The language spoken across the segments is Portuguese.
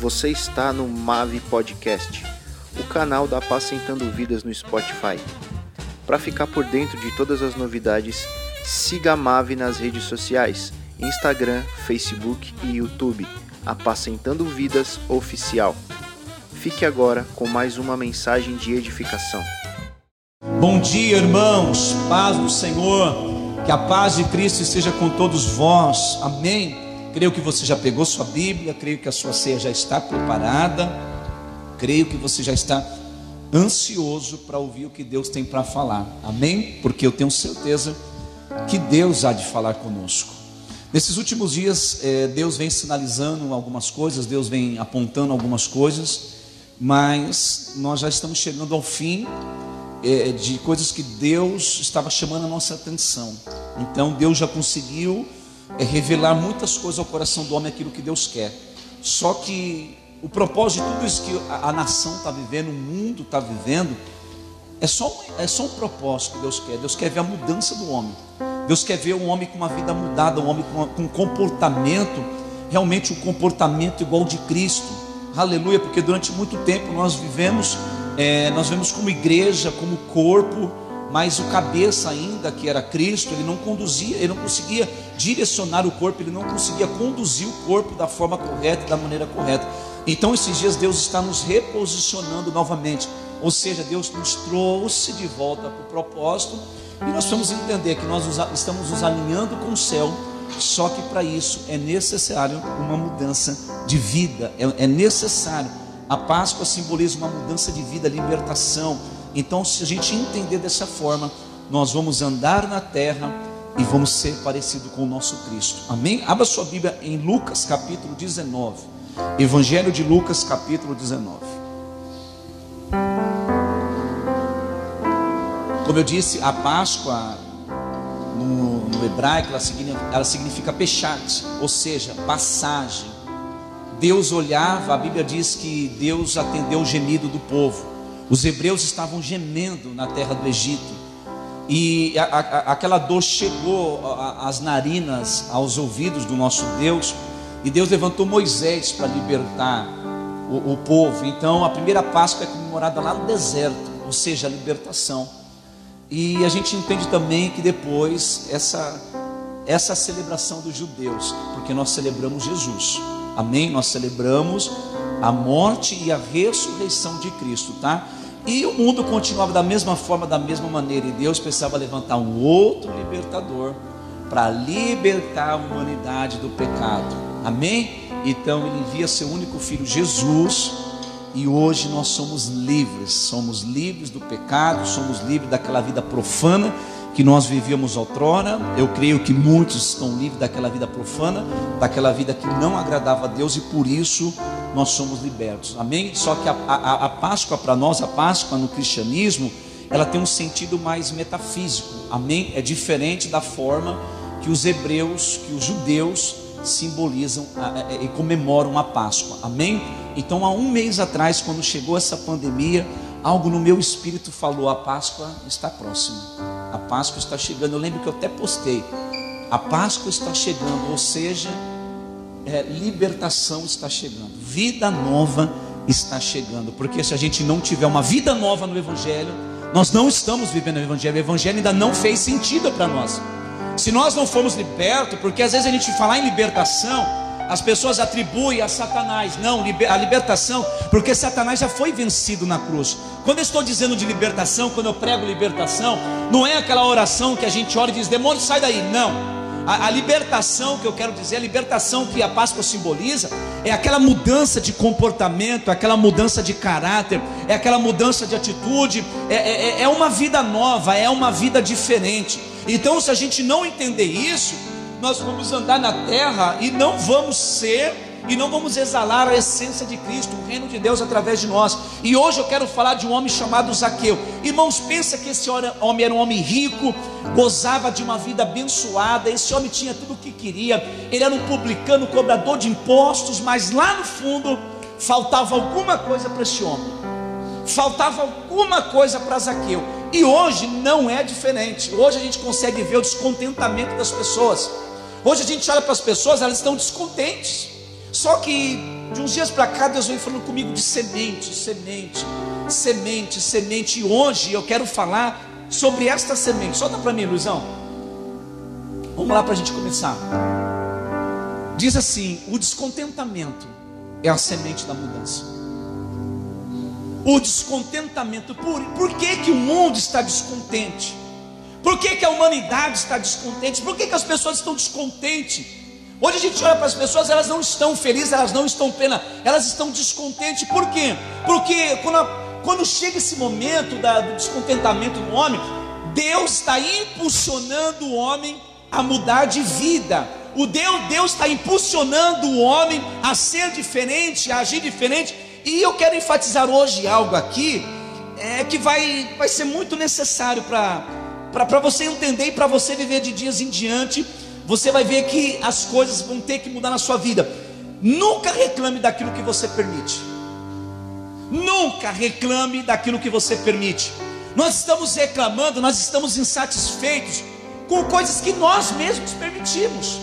Você está no Mave Podcast, o canal da Apacentando Vidas no Spotify. Para ficar por dentro de todas as novidades, siga a Mave nas redes sociais, Instagram, Facebook e YouTube, Apacentando Vidas Oficial. Fique agora com mais uma mensagem de edificação. Bom dia, irmãos, paz do Senhor, que a paz de Cristo esteja com todos vós, amém. Creio que você já pegou sua Bíblia, creio que a sua ceia já está preparada, creio que você já está ansioso para ouvir o que Deus tem para falar, amém? Porque eu tenho certeza que Deus há de falar conosco. Nesses últimos dias, eh, Deus vem sinalizando algumas coisas, Deus vem apontando algumas coisas, mas nós já estamos chegando ao fim é, de coisas que Deus estava chamando a nossa atenção. Então Deus já conseguiu é, revelar muitas coisas ao coração do homem, aquilo que Deus quer. Só que o propósito de tudo isso que a, a nação está vivendo, o mundo está vivendo, é só, é só um propósito que Deus quer. Deus quer ver a mudança do homem. Deus quer ver um homem com uma vida mudada, um homem com, com um comportamento, realmente um comportamento igual de Cristo. Aleluia, porque durante muito tempo nós vivemos é, nós vemos como igreja, como corpo, mas o cabeça ainda, que era Cristo, ele não conduzia, ele não conseguia direcionar o corpo, ele não conseguia conduzir o corpo da forma correta, da maneira correta. Então, esses dias, Deus está nos reposicionando novamente, ou seja, Deus nos trouxe de volta para o propósito, e nós vamos entender que nós estamos nos alinhando com o céu, só que para isso é necessário uma mudança de vida, é, é necessário a Páscoa simboliza uma mudança de vida, libertação. Então, se a gente entender dessa forma, nós vamos andar na terra e vamos ser parecido com o nosso Cristo. Amém? Abra sua Bíblia em Lucas capítulo 19. Evangelho de Lucas capítulo 19. Como eu disse, a Páscoa no, no hebraico ela significa, ela significa pechat, ou seja, passagem. Deus olhava, a Bíblia diz que Deus atendeu o gemido do povo. Os hebreus estavam gemendo na terra do Egito. E a, a, aquela dor chegou às narinas, aos ouvidos do nosso Deus. E Deus levantou Moisés para libertar o, o povo. Então a primeira Páscoa é comemorada lá no deserto, ou seja, a libertação. E a gente entende também que depois essa, essa celebração dos judeus, porque nós celebramos Jesus. Amém? Nós celebramos a morte e a ressurreição de Cristo, tá? E o mundo continuava da mesma forma, da mesma maneira, e Deus precisava levantar um outro libertador para libertar a humanidade do pecado. Amém? Então ele envia seu único filho Jesus, e hoje nós somos livres, somos livres do pecado, somos livres daquela vida profana que nós vivíamos outrora. Eu creio que muitos estão livres daquela vida profana, daquela vida que não agradava a Deus e por isso nós somos libertos. Amém? Só que a, a, a Páscoa para nós, a Páscoa no cristianismo, ela tem um sentido mais metafísico. Amém? É diferente da forma que os hebreus, que os judeus simbolizam e comemoram a Páscoa. Amém? Então, há um mês atrás, quando chegou essa pandemia, algo no meu espírito falou: a Páscoa está próxima. A Páscoa está chegando. Eu lembro que eu até postei. A Páscoa está chegando, ou seja, é, libertação está chegando, vida nova está chegando. Porque se a gente não tiver uma vida nova no Evangelho, nós não estamos vivendo o Evangelho. O Evangelho ainda não fez sentido para nós. Se nós não formos libertos, porque às vezes a gente falar em libertação, as pessoas atribuem a Satanás. Não, a libertação, porque Satanás já foi vencido na cruz. Quando eu estou dizendo de libertação, quando eu prego libertação, não é aquela oração que a gente ora e diz: demônio, sai daí. Não. A, a, libertação que eu quero dizer, a libertação que a Páscoa simboliza, é aquela mudança de comportamento, aquela mudança de caráter, é aquela mudança de atitude, é, é, é uma vida nova, é uma vida diferente. Então, se a gente não entender isso, nós vamos andar na terra e não vamos ser e não vamos exalar a essência de Cristo, o reino de Deus através de nós. E hoje eu quero falar de um homem chamado Zaqueu. Irmãos, pensa que esse homem era um homem rico, gozava de uma vida abençoada, esse homem tinha tudo o que queria. Ele era um publicano, cobrador de impostos, mas lá no fundo faltava alguma coisa para esse homem. Faltava alguma coisa para Zaqueu. E hoje não é diferente. Hoje a gente consegue ver o descontentamento das pessoas. Hoje a gente olha para as pessoas, elas estão descontentes. Só que de uns dias para cá, Deus vem falando comigo de semente, semente, semente, semente. E hoje eu quero falar sobre esta semente. Solta para mim, Luizão. Vamos lá para a gente começar. Diz assim: o descontentamento é a semente da mudança. O descontentamento, por, por que, que o mundo está descontente? Por que, que a humanidade está descontente? Por que, que as pessoas estão descontentes? Hoje a gente olha para as pessoas, elas não estão felizes, elas não estão pena, elas estão descontentes. Por quê? Porque quando, a, quando chega esse momento da, do descontentamento no homem, Deus está impulsionando o homem a mudar de vida. O Deus, Deus está impulsionando o homem a ser diferente, a agir diferente. E eu quero enfatizar hoje algo aqui é, que vai, vai ser muito necessário para você entender e para você viver de dias em diante você vai ver que as coisas vão ter que mudar na sua vida. Nunca reclame daquilo que você permite. Nunca reclame daquilo que você permite. Nós estamos reclamando, nós estamos insatisfeitos com coisas que nós mesmos permitimos.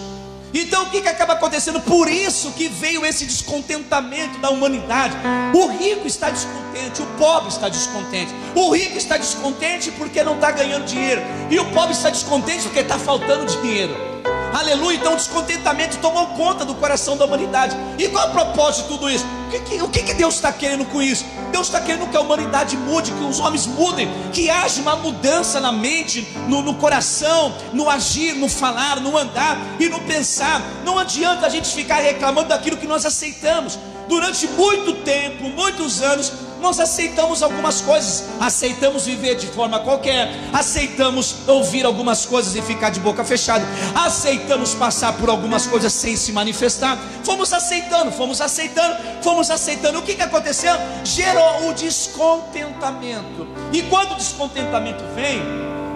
Então o que, que acaba acontecendo? Por isso que veio esse descontentamento da humanidade. O rico está descontente, o pobre está descontente. O rico está descontente porque não está ganhando dinheiro, e o pobre está descontente porque está faltando dinheiro. Aleluia. Então o descontentamento tomou conta do coração da humanidade. E qual é o propósito de tudo isso? O que, que, o que, que Deus está querendo com isso? Deus está querendo que a humanidade mude, que os homens mudem, que haja uma mudança na mente, no, no coração, no agir, no falar, no andar e no pensar. Não adianta a gente ficar reclamando daquilo que nós aceitamos. Durante muito tempo, muitos anos, nós aceitamos algumas coisas, aceitamos viver de forma qualquer, aceitamos ouvir algumas coisas e ficar de boca fechada, aceitamos passar por algumas coisas sem se manifestar, fomos aceitando, fomos aceitando, fomos aceitando. O que, que aconteceu? Gerou o descontentamento, e quando o descontentamento vem,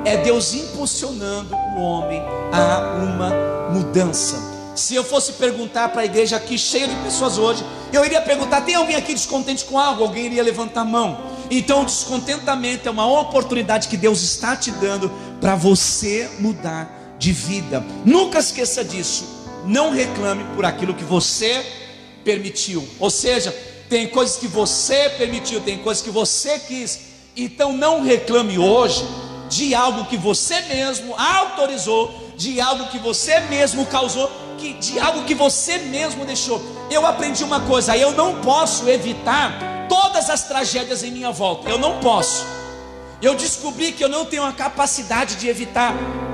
é Deus impulsionando o homem a uma mudança. Se eu fosse perguntar para a igreja aqui, cheia de pessoas hoje, eu iria perguntar: tem alguém aqui descontente com algo? Alguém iria levantar a mão. Então, o descontentamento é uma oportunidade que Deus está te dando para você mudar de vida. Nunca esqueça disso. Não reclame por aquilo que você permitiu. Ou seja, tem coisas que você permitiu, tem coisas que você quis. Então, não reclame hoje de algo que você mesmo autorizou, de algo que você mesmo causou que, de algo que você mesmo deixou. Eu aprendi uma coisa: eu não posso evitar todas as tragédias em minha volta. Eu não posso. Eu descobri que eu não tenho a capacidade de evitar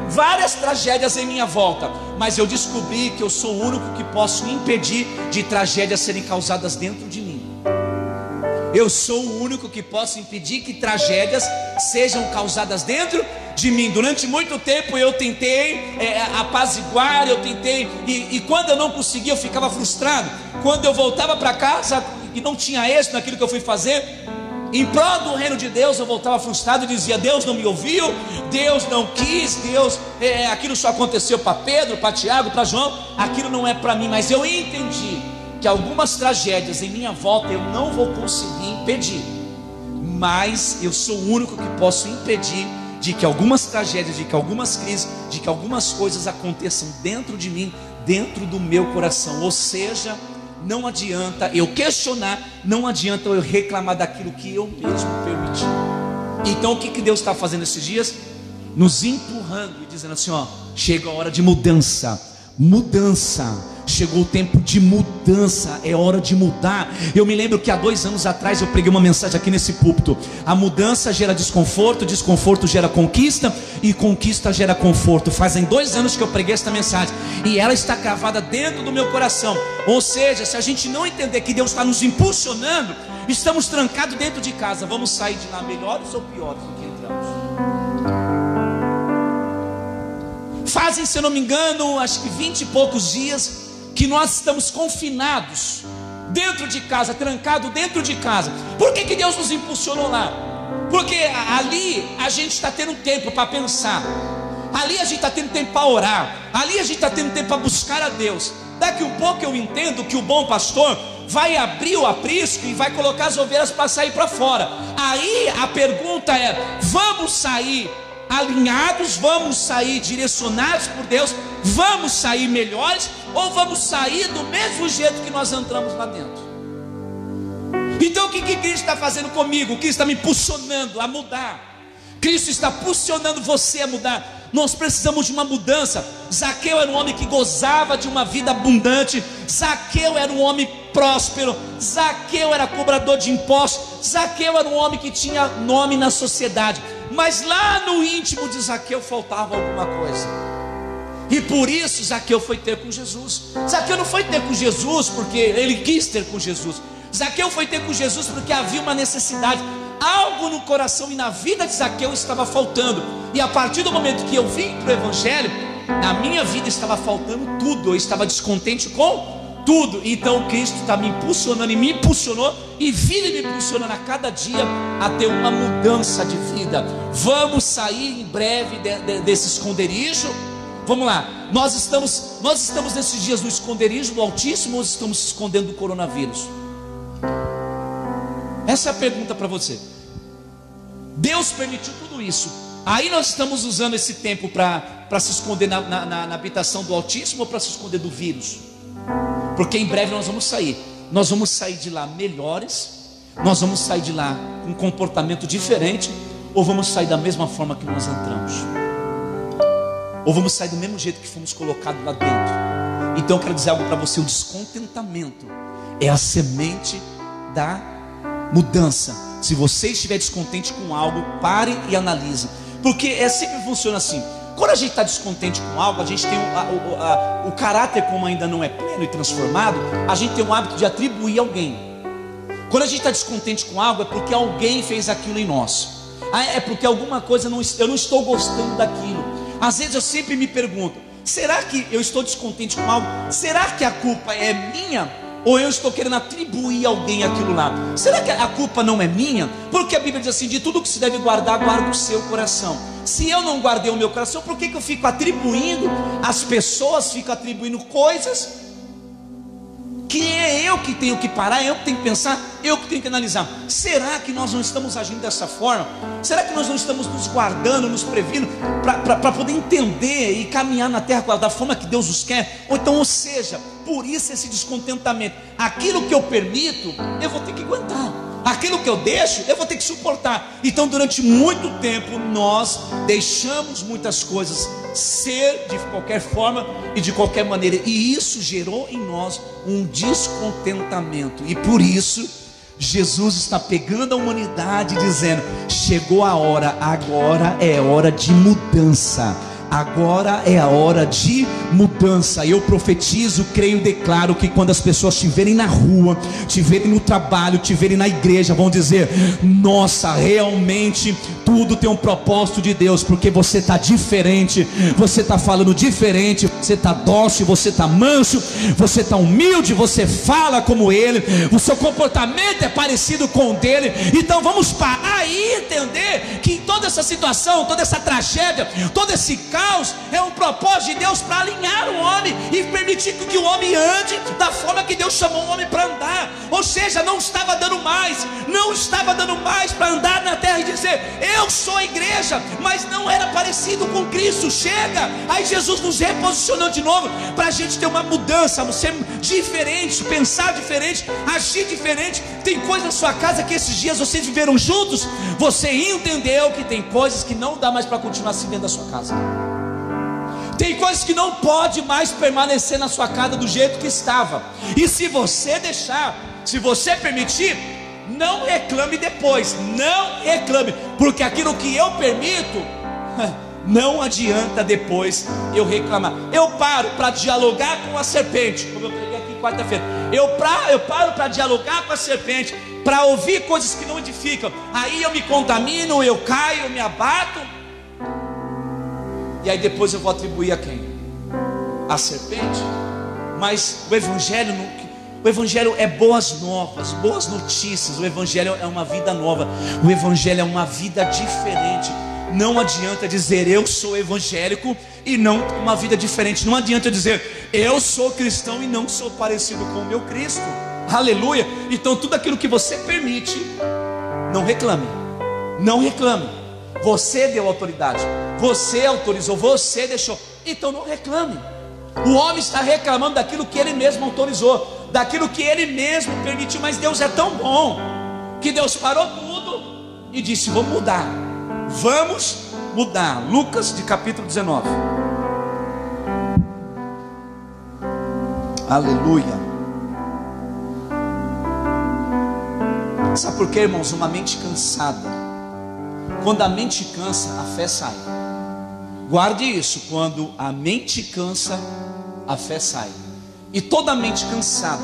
várias tragédias em minha volta, mas eu descobri que eu sou o único que posso impedir de tragédias serem causadas dentro de mim. Eu sou o único que posso impedir que tragédias sejam causadas dentro de mim. Durante muito tempo eu tentei é, apaziguar, eu tentei, e, e quando eu não conseguia, eu ficava frustrado. Quando eu voltava para casa e não tinha êxito naquilo que eu fui fazer, em prol do reino de Deus, eu voltava frustrado e dizia: Deus não me ouviu, Deus não quis, Deus, é, aquilo só aconteceu para Pedro, para Tiago, para João, aquilo não é para mim. Mas eu entendi que algumas tragédias em minha volta eu não vou conseguir impedir, mas eu sou o único que posso impedir de que algumas tragédias, de que algumas crises, de que algumas coisas aconteçam dentro de mim, dentro do meu coração. Ou seja, não adianta eu questionar, não adianta eu reclamar daquilo que eu mesmo permiti. Então o que, que Deus está fazendo esses dias? Nos empurrando e dizendo assim: ó, chega a hora de mudança, mudança Chegou o tempo de mudança, é hora de mudar. Eu me lembro que há dois anos atrás eu preguei uma mensagem aqui nesse púlpito. A mudança gera desconforto, desconforto gera conquista e conquista gera conforto. Fazem dois anos que eu preguei essa mensagem e ela está cravada dentro do meu coração. Ou seja, se a gente não entender que Deus está nos impulsionando, estamos trancados dentro de casa. Vamos sair de lá melhores ou piores do que entramos? Fazem, se eu não me engano, acho que vinte e poucos dias que nós estamos confinados dentro de casa, trancado dentro de casa. Por que, que Deus nos impulsionou lá? Porque ali a gente está tendo tempo para pensar, ali a gente está tendo tempo para orar, ali a gente está tendo tempo para buscar a Deus. Daqui um pouco eu entendo que o bom pastor vai abrir o aprisco e vai colocar as ovelhas para sair para fora. Aí a pergunta é: vamos sair alinhados, vamos sair direcionados por Deus, vamos sair melhores ou vamos sair do mesmo jeito que nós entramos lá dentro. Então o que, que Cristo está fazendo comigo? Cristo está me impulsionando a mudar. Cristo está impulsionando você a mudar. Nós precisamos de uma mudança. Zaqueu era um homem que gozava de uma vida abundante. Zaqueu era um homem próspero. Zaqueu era cobrador de impostos. Zaqueu era um homem que tinha nome na sociedade. Mas lá no íntimo de Zaqueu faltava alguma coisa. E por isso Zaqueu foi ter com Jesus. Zaqueu não foi ter com Jesus porque ele quis ter com Jesus. Zaqueu foi ter com Jesus porque havia uma necessidade. Algo no coração e na vida de Zaqueu estava faltando. E a partir do momento que eu vim para o Evangelho, na minha vida estava faltando tudo. Eu estava descontente com tudo. Então Cristo está me impulsionando e me impulsionou e vive me impulsionando a cada dia a ter uma mudança de vida. Vamos sair em breve de, de, desse esconderijo. Vamos lá. Nós estamos, nós estamos nesses dias no esconderijo do Altíssimo ou estamos se escondendo do coronavírus? Essa é a pergunta para você. Deus permitiu tudo isso. Aí nós estamos usando esse tempo para se esconder na, na, na, habitação do Altíssimo ou para se esconder do vírus? Porque em breve nós vamos sair. Nós vamos sair de lá melhores. Nós vamos sair de lá com um comportamento diferente. Ou vamos sair da mesma forma que nós entramos. Ou vamos sair do mesmo jeito que fomos colocados lá dentro. Então eu quero dizer algo para você: o descontentamento é a semente da mudança. Se você estiver descontente com algo, pare e analise. Porque é sempre funciona assim. Quando a gente está descontente com algo, a gente tem o, a, o caráter, como ainda não é pleno e transformado, a gente tem o hábito de atribuir a alguém. Quando a gente está descontente com algo, é porque alguém fez aquilo em nós. Ah, é porque alguma coisa não, eu não estou gostando daquilo. Às vezes eu sempre me pergunto: será que eu estou descontente com algo? Será que a culpa é minha ou eu estou querendo atribuir a alguém aquilo lá? Será que a culpa não é minha? Porque a Bíblia diz assim: de tudo que se deve guardar, guarda o seu coração. Se eu não guardei o meu coração, por que, que eu fico atribuindo? As pessoas ficam atribuindo coisas que é eu que tenho que parar, eu que tenho que pensar, eu que tenho que analisar. Será que nós não estamos agindo dessa forma? Será que nós não estamos nos guardando, nos previndo, para poder entender e caminhar na terra da forma que Deus nos quer? Ou então, ou seja, por isso esse descontentamento. Aquilo que eu permito, eu vou ter que aguentar aquilo que eu deixo, eu vou ter que suportar. Então, durante muito tempo, nós deixamos muitas coisas ser de qualquer forma e de qualquer maneira, e isso gerou em nós um descontentamento, e por isso, Jesus está pegando a humanidade dizendo: chegou a hora, agora é hora de mudança Agora é a hora de mudança. Eu profetizo, creio, declaro que quando as pessoas te na rua, te no trabalho, te na igreja, vão dizer: Nossa, realmente tudo tem um propósito de Deus, porque você está diferente, você está falando diferente, você está dócil, você está manso, você está humilde, você fala como Ele, o seu comportamento é parecido com o dele. Então vamos parar e entender que toda essa situação, toda essa tragédia, todo esse caos é um propósito de Deus para alinhar o homem e permitir que o homem ande da forma que Deus chamou o homem para andar. Ou seja, não estava dando mais, não estava dando mais para andar na terra e dizer: Eu sou a igreja, mas não era parecido com Cristo. Chega, aí Jesus nos reposicionou de novo para a gente ter uma mudança, ser diferente, pensar diferente, agir diferente. Tem coisa na sua casa que esses dias vocês viveram juntos, você entendeu que tem coisas que não dá mais para continuar assim dentro da sua casa. Tem coisas que não pode mais permanecer na sua casa do jeito que estava. E se você deixar, se você permitir, não reclame depois, não reclame, porque aquilo que eu permito, não adianta depois eu reclamar. Eu paro para dialogar com a serpente, como eu preguei aqui quarta-feira. Eu, eu paro para dialogar com a serpente, para ouvir coisas que não edificam. Aí eu me contamino, eu caio, eu me abato e aí depois eu vou atribuir a quem? A serpente. Mas o evangelho não, o Evangelho é boas novas, boas notícias. O Evangelho é uma vida nova. O Evangelho é uma vida diferente. Não adianta dizer eu sou evangélico e não uma vida diferente. Não adianta dizer eu sou cristão e não sou parecido com o meu Cristo. Aleluia. Então tudo aquilo que você permite, não reclame. Não reclame. Você deu autoridade, você autorizou, você deixou. Então não reclame. O homem está reclamando daquilo que ele mesmo autorizou, daquilo que ele mesmo permitiu, mas Deus é tão bom que Deus parou tudo e disse: Vamos mudar, vamos mudar. Lucas de capítulo 19. Aleluia. Sabe por quê, irmãos? Uma mente cansada. Quando a mente cansa, a fé sai. Guarde isso: quando a mente cansa, a fé sai. E toda mente cansada,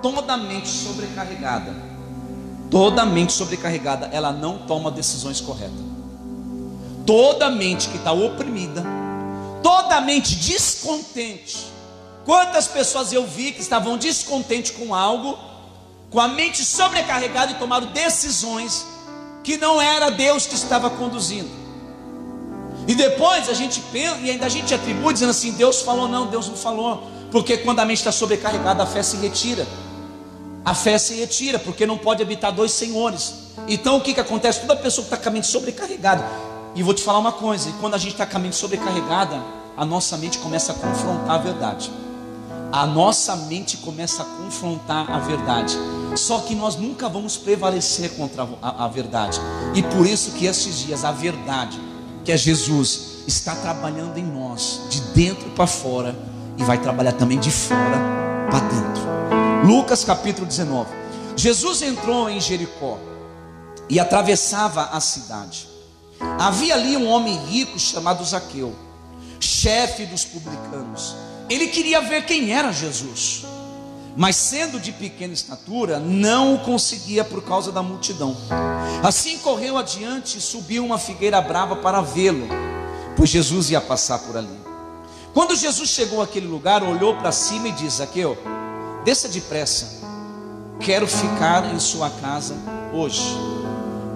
toda mente sobrecarregada, toda mente sobrecarregada, ela não toma decisões corretas. Toda mente que está oprimida, toda mente descontente. Quantas pessoas eu vi que estavam descontentes com algo com a mente sobrecarregada e tomaram decisões que não era Deus que estava conduzindo. E depois a gente pensa e ainda a gente atribui dizendo assim: Deus falou, não, Deus não falou. Porque quando a mente está sobrecarregada, a fé se retira. A fé se retira, porque não pode habitar dois senhores. Então o que, que acontece? Toda pessoa que está com a mente sobrecarregada, e vou te falar uma coisa: quando a gente está com a mente sobrecarregada, a nossa mente começa a confrontar a verdade a nossa mente começa a confrontar a verdade. Só que nós nunca vamos prevalecer contra a, a, verdade. E por isso que estes dias a verdade, que é Jesus, está trabalhando em nós, de dentro para fora, e vai trabalhar também de fora para dentro. Lucas capítulo 19. Jesus entrou em Jericó e atravessava a cidade. Havia ali um homem rico chamado Zaqueu, chefe dos publicanos ele queria ver quem era Jesus, mas sendo de pequena estatura, não o conseguia por causa da multidão. Assim correu adiante e subiu uma figueira brava para vê-lo, pois Jesus ia passar por ali. Quando Jesus chegou àquele lugar, olhou para cima e disse: Aqueu, desça depressa, quero ficar em sua casa hoje.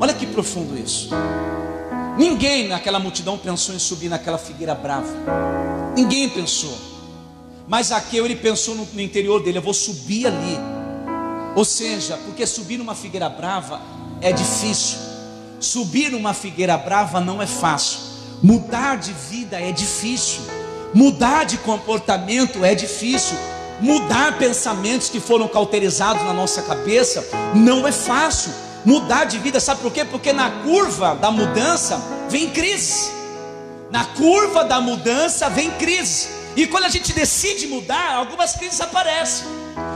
Olha que profundo isso. Ninguém naquela multidão pensou em subir naquela figueira brava. Ninguém pensou. Mas Zaqueu ele pensou no, no interior dele: eu vou subir ali. Ou seja, porque subir numa figueira brava é difícil. Subir numa figueira brava não é fácil. Mudar de vida é difícil. Mudar de comportamento é difícil. Mudar pensamentos que foram cauterizados na nossa cabeça não é fácil. Mudar de vida, sabe por quê? Porque na curva da mudança vem crise. Na curva da mudança vem crise. E quando a gente decide mudar, algumas crises aparecem.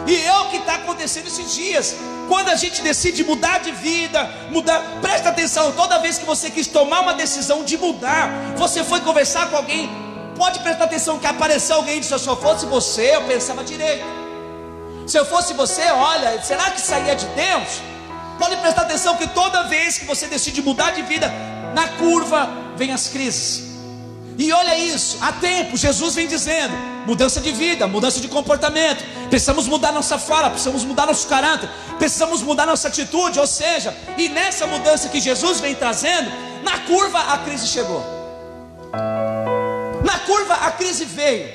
E é o que está acontecendo esses dias. Quando a gente decide mudar de vida, mudar, presta atenção, toda vez que você quis tomar uma decisão de mudar, você foi conversar com alguém, pode prestar atenção que apareceu alguém e disse: se eu fosse você, eu pensava direito. Se eu fosse você, olha, será que saía de Deus? Pode prestar atenção que toda vez que você decide mudar de vida, na curva vem as crises. E olha isso, há tempo Jesus vem dizendo: mudança de vida, mudança de comportamento. Precisamos mudar nossa fala, precisamos mudar nosso caráter, precisamos mudar nossa atitude. Ou seja, e nessa mudança que Jesus vem trazendo, na curva a crise chegou. Na curva a crise veio.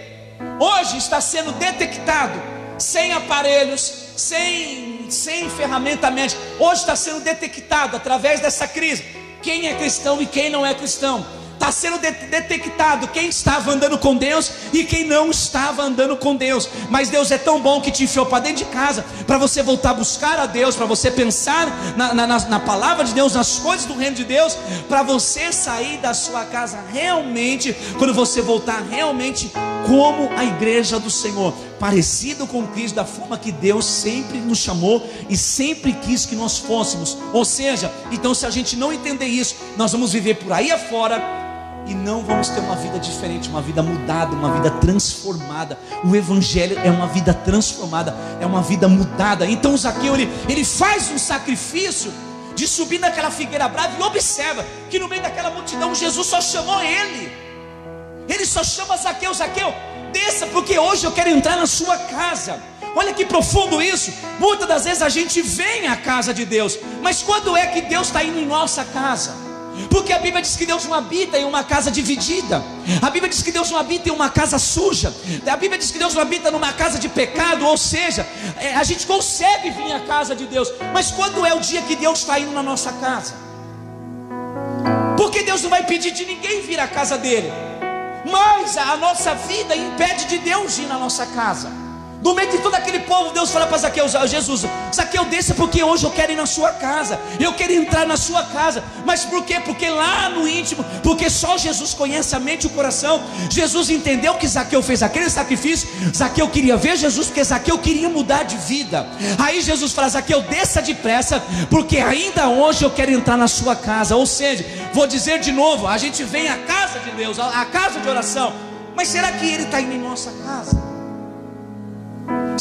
Hoje está sendo detectado, sem aparelhos, sem, sem ferramenta médica. Hoje está sendo detectado através dessa crise quem é cristão e quem não é cristão está sendo detectado quem estava andando com Deus e quem não estava andando com Deus. Mas Deus é tão bom que te enfiou para dentro de casa para você voltar a buscar a Deus, para você pensar na, na, na, palavra de Deus, nas coisas do reino de Deus, para você sair da sua casa realmente, quando você voltar realmente como a igreja do Senhor, parecido com Cristo, da forma que Deus sempre nos chamou e sempre quis que nós fôssemos. Ou seja, então se a gente não entender isso, nós vamos viver por aí afora e não vamos ter uma vida diferente, uma vida mudada, uma vida transformada. O Evangelho é uma vida transformada, é uma vida mudada. Então Zaqueu ele, ele faz um sacrifício de subir naquela figueira brava e observa que no meio daquela multidão Jesus só chamou ele. Ele só chama Zaqueu, Zaqueu, desça, porque hoje eu quero entrar na sua casa. Olha que profundo isso. Muitas das vezes a gente vem à casa de Deus, mas quando é que Deus está indo em nossa casa? Porque a Bíblia diz que Deus não habita em uma casa dividida. A Bíblia diz que Deus não habita em uma casa suja. A Bíblia diz que Deus não habita numa casa de pecado. Ou seja, é, a gente consegue vir à casa de Deus. Mas quando é o dia que Deus está indo na nossa casa? Porque Deus não vai pedir de ninguém vir à casa dele. Mas a nossa vida impede de Deus ir na nossa casa. No meio de todo aquele povo, Deus fala para Zaqueu, Jesus, Zaqueu desça porque hoje eu quero ir na sua casa, eu quero entrar na sua casa, mas por quê? Porque lá no íntimo, porque só Jesus conhece a mente e o coração, Jesus entendeu que Zaqueu fez aquele sacrifício, Zaqueu queria ver Jesus, porque Zaqueu queria mudar de vida, aí Jesus fala, Zaqueu desça depressa, porque ainda hoje eu quero entrar na sua casa, ou seja, vou dizer de novo, a gente vem à casa de Deus, à casa de oração, mas será que Ele está indo em nossa casa?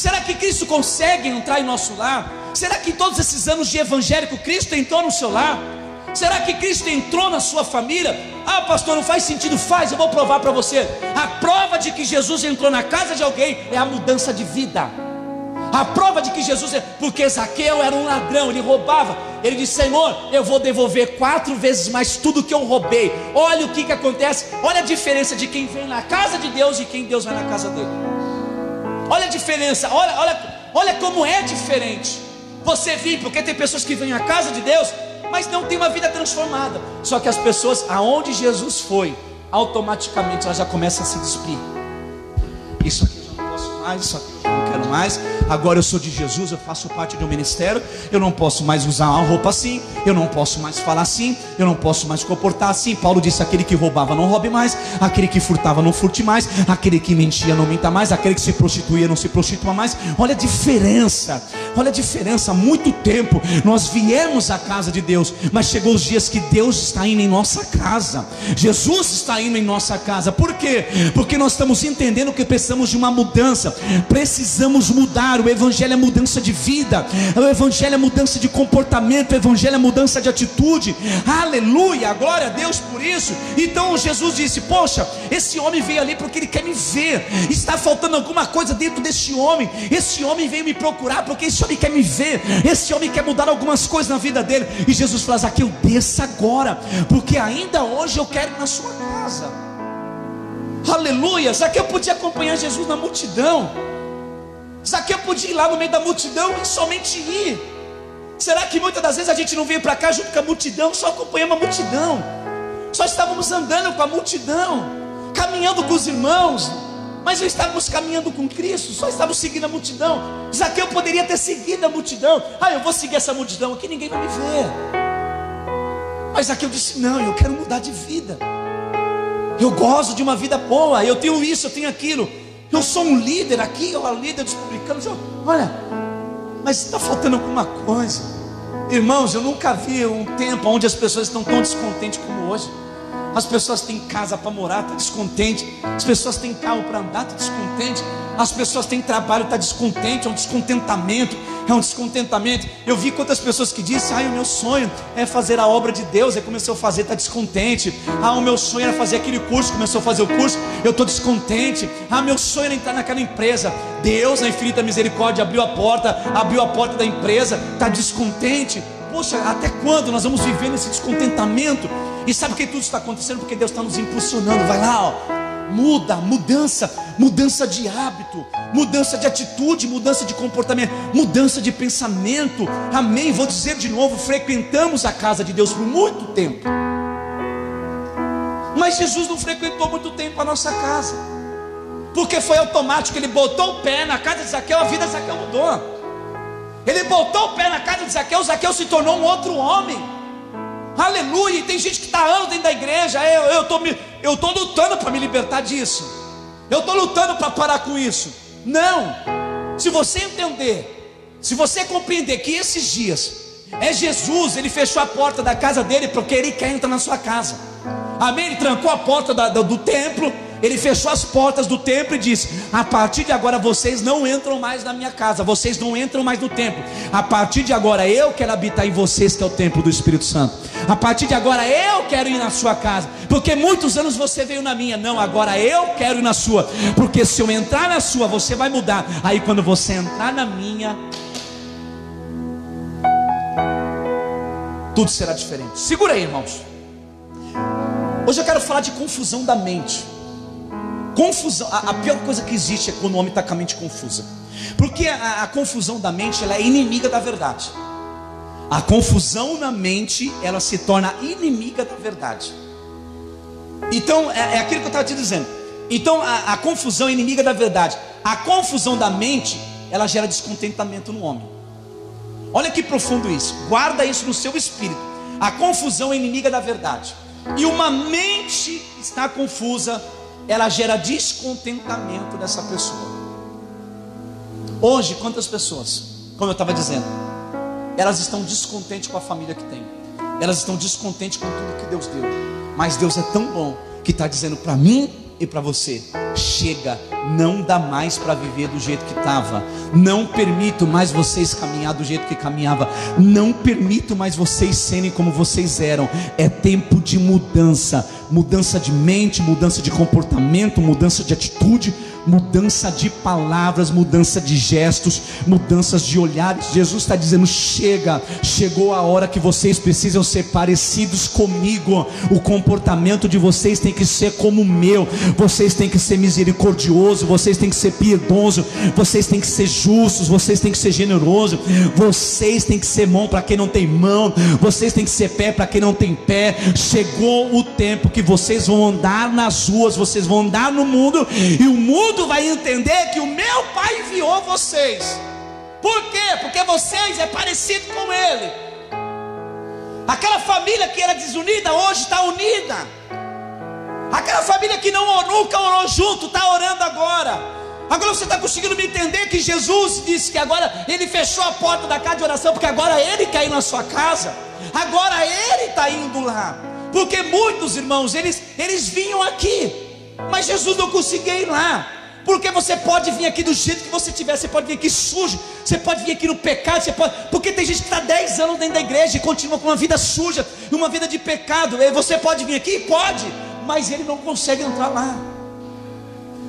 Será que Cristo consegue entrar em nosso lar? Será que em todos esses anos de evangélico Cristo entrou no seu lar? Será que Cristo entrou na sua família? Ah, pastor, não faz sentido? Faz, eu vou provar para você. A prova de que Jesus entrou na casa de alguém é a mudança de vida. A prova de que Jesus, é, porque Zaqueu era um ladrão, ele roubava. Ele disse: Senhor, eu vou devolver quatro vezes mais tudo que eu roubei. Olha o que, que acontece, olha a diferença de quem vem na casa de Deus e quem Deus vai na casa dele. Olha a diferença, olha, olha, olha como é diferente. Você vir, porque tem pessoas que vêm à casa de Deus, mas não tem uma vida transformada. Só que as pessoas, aonde Jesus foi, automaticamente elas já começam a se despir. Isso aqui eu já não posso mais, isso aqui eu não quero mais agora eu sou de Jesus, eu faço parte de um ministério, eu não posso mais usar uma roupa assim, eu não posso mais falar assim, eu não posso mais comportar assim. Paulo disse: aquele que roubava não roube mais, aquele que furtava não furte mais, aquele que mentia não minta mais, aquele que se prostituía não se prostitua mais. Olha a diferença, olha a diferença. Há muito tempo nós viemos à casa de Deus, mas chegou os dias que Deus está indo em nossa casa, Jesus está indo em nossa casa. Por quê? Porque nós estamos entendendo que precisamos de uma mudança, precisamos mudar o Evangelho é mudança de vida, o Evangelho é mudança de comportamento, o Evangelho é mudança de atitude. Aleluia, glória a Deus por isso. Então Jesus disse: Poxa, esse homem veio ali porque ele quer me ver. Está faltando alguma coisa dentro desse homem. Esse homem veio me procurar porque esse homem quer me ver. Esse homem quer mudar algumas coisas na vida dele. E Jesus fala: Zaqueu, desça agora, porque ainda hoje eu quero ir na sua casa. Aleluia, Zaqueu podia acompanhar Jesus na multidão. Zaqueu podia ir lá no meio da multidão e somente ir. Será que muitas das vezes a gente não veio para cá junto com a multidão, só acompanhamos a multidão? Só estávamos andando com a multidão, caminhando com os irmãos, mas não estávamos caminhando com Cristo, só estávamos seguindo a multidão. Zaqueu poderia ter seguido a multidão. Ah, eu vou seguir essa multidão aqui, ninguém vai me ver. Mas Zaqueu disse: Não, eu quero mudar de vida. Eu gosto de uma vida boa, eu tenho isso, eu tenho aquilo. Eu sou um líder aqui, eu sou líder dos publicanos. Eu, olha, mas está faltando alguma coisa. Irmãos, eu nunca vi um tempo onde as pessoas estão tão descontentes como hoje. As pessoas têm casa para morar, está descontente. As pessoas têm carro para andar, está descontente. As pessoas têm trabalho, está descontente, é um descontentamento, é um descontentamento. Eu vi quantas pessoas que dizem, ah, o meu sonho é fazer a obra de Deus, aí começou a fazer, está descontente. Ah, o meu sonho era fazer aquele curso, começou a fazer o curso, eu estou descontente. Ah, meu sonho era entrar naquela empresa. Deus, na infinita misericórdia, abriu a porta, abriu a porta da empresa, está descontente. Poxa, até quando nós vamos viver nesse descontentamento? E sabe que tudo está acontecendo? Porque Deus está nos impulsionando. Vai lá, ó. Muda, mudança, mudança de hábito, mudança de atitude, mudança de comportamento, mudança de pensamento. Amém. Vou dizer de novo: frequentamos a casa de Deus por muito tempo. Mas Jesus não frequentou muito tempo a nossa casa, porque foi automático. Ele botou o pé na casa de Zaqueu, a vida de Zaqueu mudou. Ele botou o pé na casa de Zaqueu, Zaqueu se tornou um outro homem. Aleluia! E tem gente que está anos dentro da igreja. Eu estou eu tô lutando para me libertar disso. Eu estou lutando para parar com isso. Não! Se você entender, se você compreender que esses dias é Jesus, ele fechou a porta da casa dele porque ele quer entrar na sua casa. Amém? Ele trancou a porta da, do, do templo ele fechou as portas do templo e disse: A partir de agora vocês não entram mais na minha casa, vocês não entram mais no templo. A partir de agora eu quero habitar em vocês, que é o templo do Espírito Santo. A partir de agora eu quero ir na sua casa, porque muitos anos você veio na minha. Não, agora eu quero ir na sua, porque se eu entrar na sua, você vai mudar. Aí quando você entrar na minha, tudo será diferente. Segura aí, irmãos. Hoje eu quero falar de confusão da mente. Confusão, a, a, pior coisa que existe é quando o homem está com a mente confusa. Porque a, a confusão da mente ela é inimiga da verdade. A confusão na mente ela se torna inimiga da verdade. Então, é, é aquilo que eu estava te dizendo. Então, a, a confusão é inimiga da verdade. A confusão da mente, ela gera descontentamento no homem. Olha que profundo isso. Guarda isso no seu espírito. A confusão é inimiga da verdade. E uma mente está confusa, ela gera descontentamento nessa pessoa. Hoje, quantas pessoas, como eu estava dizendo, elas estão descontentes com a família que tem, elas estão descontentes com tudo que Deus deu, mas Deus é tão bom que está dizendo para mim e para você: chega, não dá mais para viver do jeito que estava, não permito mais vocês caminhar do jeito que caminhava, não permito mais vocês serem como vocês eram. É tempo de mudança, mudança de mente, mudança de comportamento, mudança de atitude mudança de palavras, mudança de gestos, mudanças de olhares. Jesus está dizendo: chega, chegou a hora que vocês precisam ser parecidos comigo. O comportamento de vocês tem que ser como o meu. Vocês têm que ser misericordioso, vocês têm que ser piedoso, vocês têm que ser justos, vocês têm que ser generoso, vocês têm que ser mão para quem não tem mão, vocês têm que ser pé para quem não tem pé. Chegou o tempo que vocês vão andar nas ruas, vocês vão andar no mundo e o mundo mundo vai entender que o meu Pai enviou vocês. Por quê? Porque vocês é parecido com Ele. Aquela família que era desunida hoje está unida. Aquela família que não nunca orou junto está orando agora. Agora você está conseguindo me entender que Jesus disse que agora Ele fechou a porta da casa de oração, porque agora Ele quer ir na sua casa. Agora Ele está indo lá. Porque muitos irmãos, eles, eles vinham aqui, mas Jesus não conseguia ir lá. Porque você pode vir aqui do jeito que você tiver, você pode vir aqui sujo, você pode vir aqui no pecado, você pode. Porque tem gente que está 10 anos dentro da igreja e continua com uma vida suja, uma vida de pecado. Você pode vir aqui? Pode, mas ele não consegue entrar lá.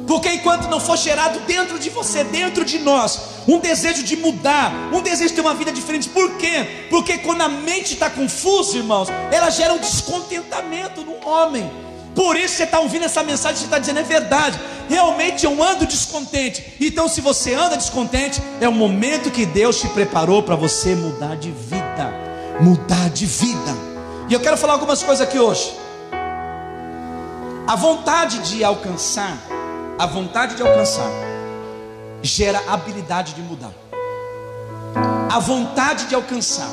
Porque enquanto não for gerado dentro de você, dentro de nós, um desejo de mudar, um desejo de ter uma vida diferente. Por quê? Porque quando a mente está confusa, irmãos, ela gera um descontentamento no homem. Por isso você está ouvindo essa mensagem, você está dizendo é verdade. Realmente eu ando descontente. Então, se você anda descontente, é o momento que Deus te preparou para você mudar de vida. Mudar de vida. E eu quero falar algumas coisas aqui hoje. A vontade de alcançar, a vontade de alcançar, gera habilidade de mudar. A vontade de alcançar.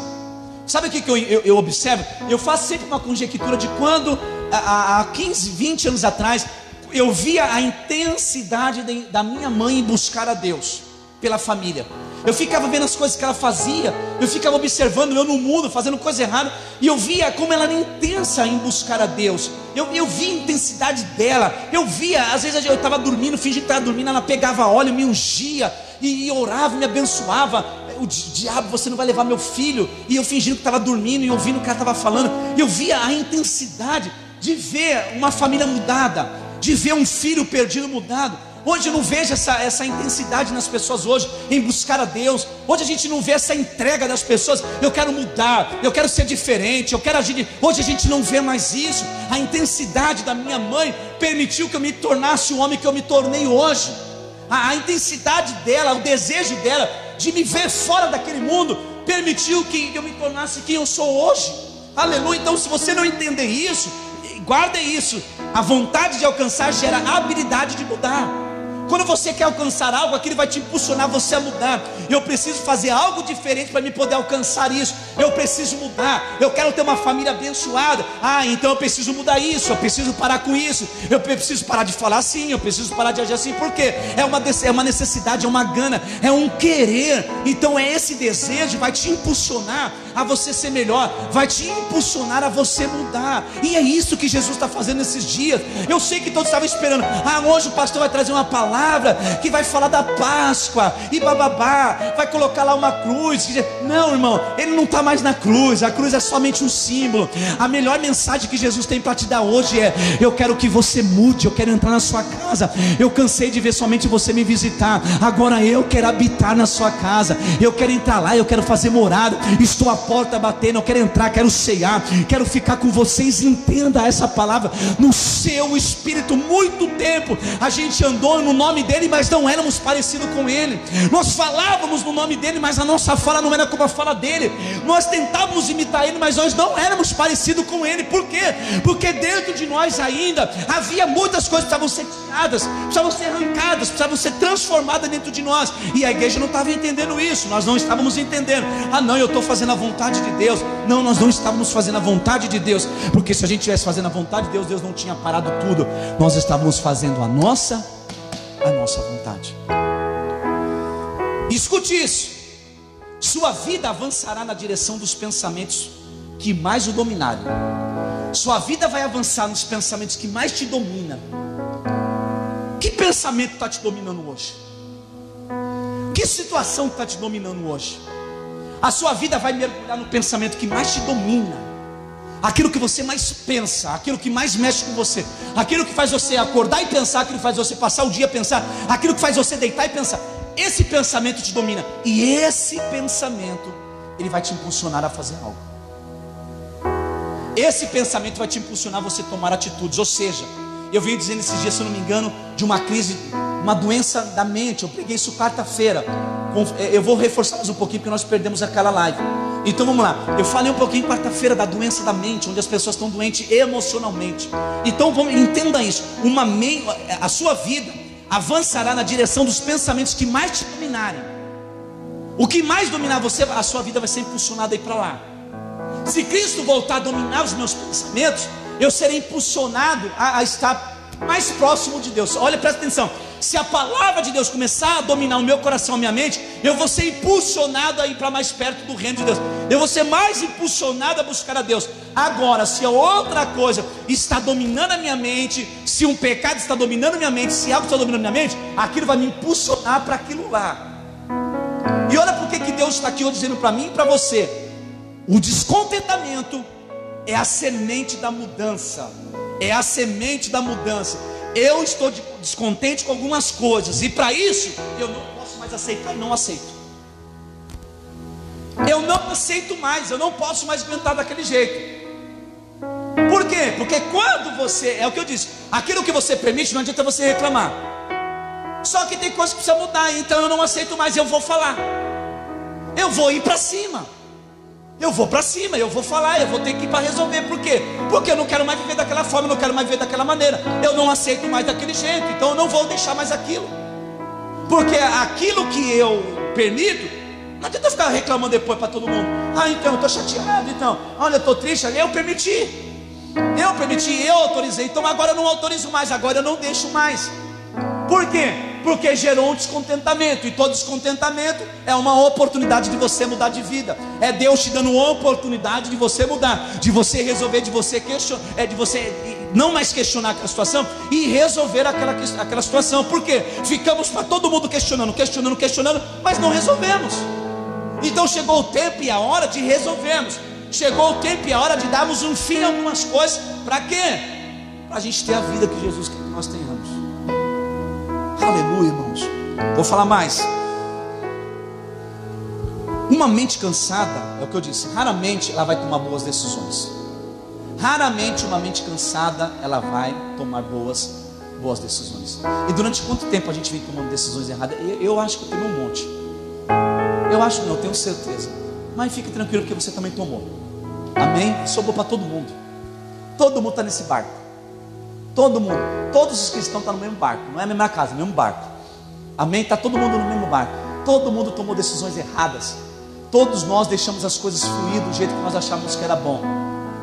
Sabe o que, eu, eu, eu observo? Eu faço sempre uma conjectura de quando há 15, 20 anos atrás, eu via a intensidade de, da minha mãe em buscar a Deus pela família. Eu ficava vendo as coisas que ela fazia, eu ficava observando eu no mundo, fazendo coisa errada, e eu via como ela era intensa em buscar a Deus. Eu, eu via a intensidade dela, eu via, às vezes eu estava dormindo, fingindo que estava dormindo, ela pegava óleo, me ungia, e, e orava, me abençoava. O diabo, você não vai levar meu filho, e eu fingindo que estava dormindo e ouvindo o que ela estava falando, eu via a intensidade de ver uma família mudada, de ver um filho perdido mudado. Hoje eu não vejo essa, essa intensidade nas pessoas hoje em buscar a Deus. Hoje a gente não vê essa entrega das pessoas. Eu quero mudar, eu quero ser diferente, eu quero agir. Hoje a gente não vê mais isso. A intensidade da minha mãe permitiu que eu me tornasse o homem que eu me tornei hoje. A, a intensidade dela, o desejo dela de me ver fora daquele mundo permitiu que eu me tornasse quem eu sou hoje. Aleluia. Então, se você não entender isso, Guarda isso. A vontade de alcançar gera habilidade de mudar. Quando você quer alcançar algo, aquilo vai te impulsionar você a mudar. Eu preciso fazer algo diferente para me poder alcançar isso. Eu preciso mudar. Eu quero ter uma família abençoada. Ah, então eu preciso mudar isso. Eu preciso parar com isso. Eu preciso parar de falar assim. Eu preciso parar de agir assim. Por quê? É uma, é uma necessidade, é uma gana, é um querer. Então é esse desejo vai te impulsionar a você ser melhor, vai te impulsionar a você mudar. E é isso que Jesus está fazendo nesses dias. Eu sei que todos estavam esperando. Ah, hoje o pastor vai trazer uma palavra palavra que vai falar da Páscoa e bababá, vai colocar lá uma cruz. Não, irmão, ele não está mais na cruz, a cruz é somente um símbolo. A melhor mensagem que Jesus tem para te dar hoje é: eu quero que você mude, eu quero entrar na sua casa. Eu cansei de ver somente você me visitar, agora eu quero habitar na sua casa, eu quero entrar lá, eu quero fazer morada. Estou à porta batendo, eu quero entrar, quero ceiar, quero ficar com vocês. Entenda essa palavra no seu espírito. Muito tempo a gente andou no nosso nome dele, mas não éramos parecidos com ele. Nós falávamos no nome dele, mas a nossa fala não era como a fala dele. Nós tentávamos imitar ele, mas nós não éramos parecidos com ele. Por quê? Porque dentro de nós ainda havia muitas coisas que precisavam ser tiradas, precisavam ser arrancadas, precisavam ser transformadas dentro de nós. E a igreja não estava entendendo isso, nós não estávamos entendendo. Ah, não, eu estou fazendo a vontade de Deus. Não, nós não estávamos fazendo a vontade de Deus, porque se a gente estivesse fazendo a vontade de Deus, Deus não tinha parado tudo. Nós estávamos fazendo a nossa, a nossa vontade. Escute isso. Sua vida avançará na direção dos pensamentos que mais o dominarem. Sua vida vai avançar nos pensamentos que mais te dominam. Que pensamento está te dominando hoje? Que situação está te dominando hoje? A sua vida vai mergulhar no pensamento que mais te domina aquilo que você mais pensa, aquilo que mais mexe com você, aquilo que faz você acordar e pensar, aquilo que faz você passar o dia a pensar, aquilo que faz você deitar e pensar. Esse pensamento te domina, e esse pensamento, ele vai te impulsionar a fazer algo. Esse pensamento vai te impulsionar a você tomar atitudes, ou seja, eu venho dizendo esses dias, se eu não me engano, de uma crise, uma doença da mente. Eu peguei isso quarta-feira. É, eu vou reforçar mais um pouquinho, porque nós perdemos aquela live. Então vamos lá. Eu falei um pouquinho quarta-feira da doença da mente, onde as pessoas estão doentes emocionalmente. Então vamos, entenda isso. Uma a sua vida avançará na direção dos pensamentos que mais te dominarem. O que mais dominar você, a sua vida vai ser impulsionada aí para lá. Se Cristo voltar a dominar os meus pensamentos, eu serei impulsionado a, a estar mais próximo de Deus. Olha, presta atenção. Se a palavra de Deus começar a dominar o meu coração, a minha mente, eu vou ser impulsionado a ir para mais perto do reino de Deus. Eu vou ser mais impulsionado a buscar a Deus. Agora, se outra coisa está dominando a minha mente, se um pecado está dominando a minha mente, se algo está dominando a minha mente, aquilo vai me impulsionar para aquilo lá. E olha porque que Deus está aqui hoje dizendo para mim e para você: o descontentamento é a semente da mudança. É a semente da mudança. Eu estou descontente com algumas coisas, e para isso eu não posso mais aceitar e não aceito. Eu não aceito mais, eu não posso mais aguentar daquele jeito. Por quê? Porque quando você, é o que eu disse, aquilo que você permite, não adianta você reclamar. Só que tem coisas que precisa mudar, então eu não aceito mais, eu vou falar. Eu vou ir para cima. Eu vou para cima, eu vou falar, eu vou ter que ir para resolver. Por quê? Porque eu não quero mais viver daquela forma, eu não quero mais viver daquela maneira. Eu não aceito mais daquele jeito, então eu não vou deixar mais aquilo. Porque aquilo que eu permito, não adianta ficar reclamando depois para todo mundo. Ah, então eu estou chateado, então. Olha, eu estou triste, eu permiti. Eu permiti, eu autorizei. Então agora eu não autorizo mais, agora eu não deixo mais. Por quê? Porque gerou um descontentamento, e todo descontentamento é uma oportunidade de você mudar de vida. É Deus te dando uma oportunidade de você mudar, de você resolver, de você questionar, é de você não mais questionar aquela situação e resolver aquela, aquela situação. Por quê? Ficamos para todo mundo questionando, questionando, questionando, mas não resolvemos. Então chegou o tempo e a hora de resolvermos. Chegou o tempo e a hora de darmos um fim a algumas coisas. Para quê? Para a gente ter a vida que Jesus quer que nós tenhamos. Aleluia, irmãos. Vou falar mais. Uma mente cansada, é o que eu disse, raramente ela vai tomar boas decisões. Raramente uma mente cansada ela vai tomar boas, boas decisões. E durante quanto tempo a gente vem tomando decisões erradas? Eu, eu acho que eu tenho um monte. Eu acho não, eu tenho certeza. Mas fique tranquilo porque você também tomou. Amém? Sobrou para todo mundo. Todo mundo está nesse barco. Todo mundo, todos os cristãos estão no mesmo barco, não é a mesma casa, é o mesmo barco. Amém? Está todo mundo no mesmo barco. Todo mundo tomou decisões erradas. Todos nós deixamos as coisas fluir do jeito que nós achávamos que era bom.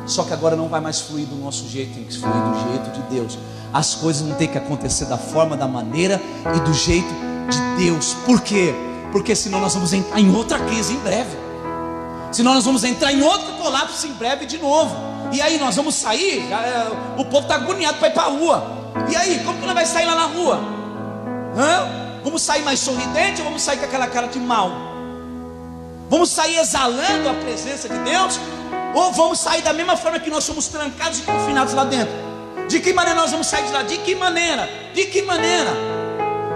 Só que agora não vai mais fluir do nosso jeito, tem que fluir do jeito de Deus. As coisas não tem que acontecer da forma, da maneira e do jeito de Deus. Por quê? Porque senão nós vamos entrar em outra crise em breve. Senão nós vamos entrar em outro colapso em breve de novo. E aí nós vamos sair, é, o povo está agoniado para ir para a rua. E aí, como que nós vamos sair lá na rua? Hã? Vamos sair mais sorridente ou vamos sair com aquela cara de mal? Vamos sair exalando a presença de Deus? Ou vamos sair da mesma forma que nós somos trancados e confinados lá dentro? De que maneira nós vamos sair de lá? De que maneira? De que maneira?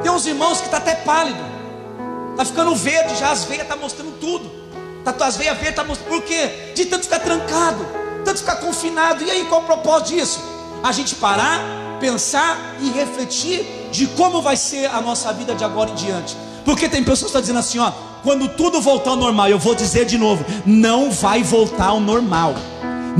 Tem uns irmãos que está até pálido, está ficando verde já, as veias estão tá mostrando tudo. Tá, as veias verdes estão tá mostrando. Por quê? De tanto ficar trancado tanto ficar confinado. E aí, qual o propósito disso? A gente parar, pensar e refletir de como vai ser a nossa vida de agora em diante. Porque tem pessoas que estão dizendo assim, ó, quando tudo voltar ao normal, eu vou dizer de novo, não vai voltar ao normal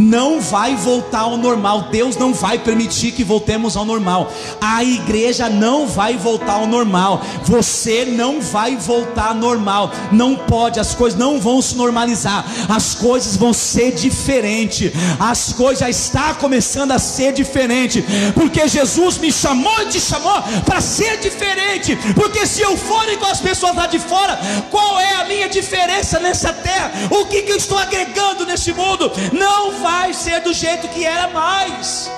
não vai voltar ao normal. Deus não vai permitir que voltemos ao normal. A igreja não vai voltar ao normal. Você não vai voltar ao normal. Não pode, as coisas não vão se normalizar. As coisas vão ser diferentes. As coisas já está começando a ser diferente, porque Jesus me chamou e te chamou para ser diferente. Porque se eu for igual as pessoas lá de fora, qual é a minha diferença nessa terra? O que, que eu estou agregando nesse mundo? Não vai ser do jeito que era mais.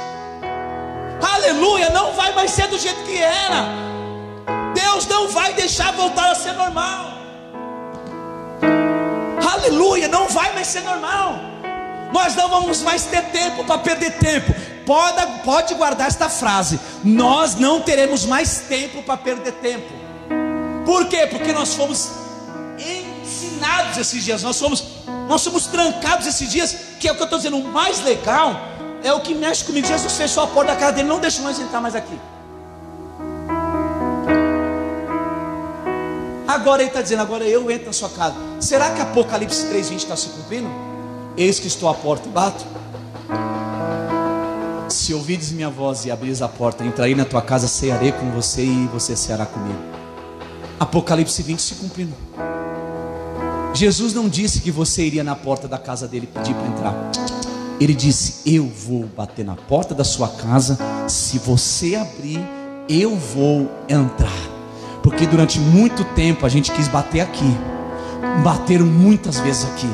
Aleluia, não vai mais ser do jeito que era. Deus não vai deixar voltar a ser normal. Aleluia, não vai mais ser normal. Nós não vamos mais ter tempo para perder tempo. Pode, pode guardar esta frase: Nós não teremos mais tempo para perder tempo. Por quê? Porque nós fomos ensinados esses dias, nós somos, nós somos trancados esses dias, que é o que eu estou dizendo, o mais legal é o que mexe comigo. Jesus fechou a porta da casa dele, não deixa nós entrar mais aqui. Agora ele está dizendo, agora eu entro na sua casa. Será que Apocalipse 3,20 está se cumprindo? Eis que estou à porta e bato. Se ouvides minha voz e abris a porta, entrarei na tua casa, cearei com você e você ceará comigo. Apocalipse 20 se cumprindo. Jesus não disse que você iria na porta da casa dele pedir para entrar. Ele disse: Eu vou bater na porta da sua casa. Se você abrir, eu vou entrar. Porque durante muito tempo a gente quis bater aqui. Bateram muitas vezes aqui.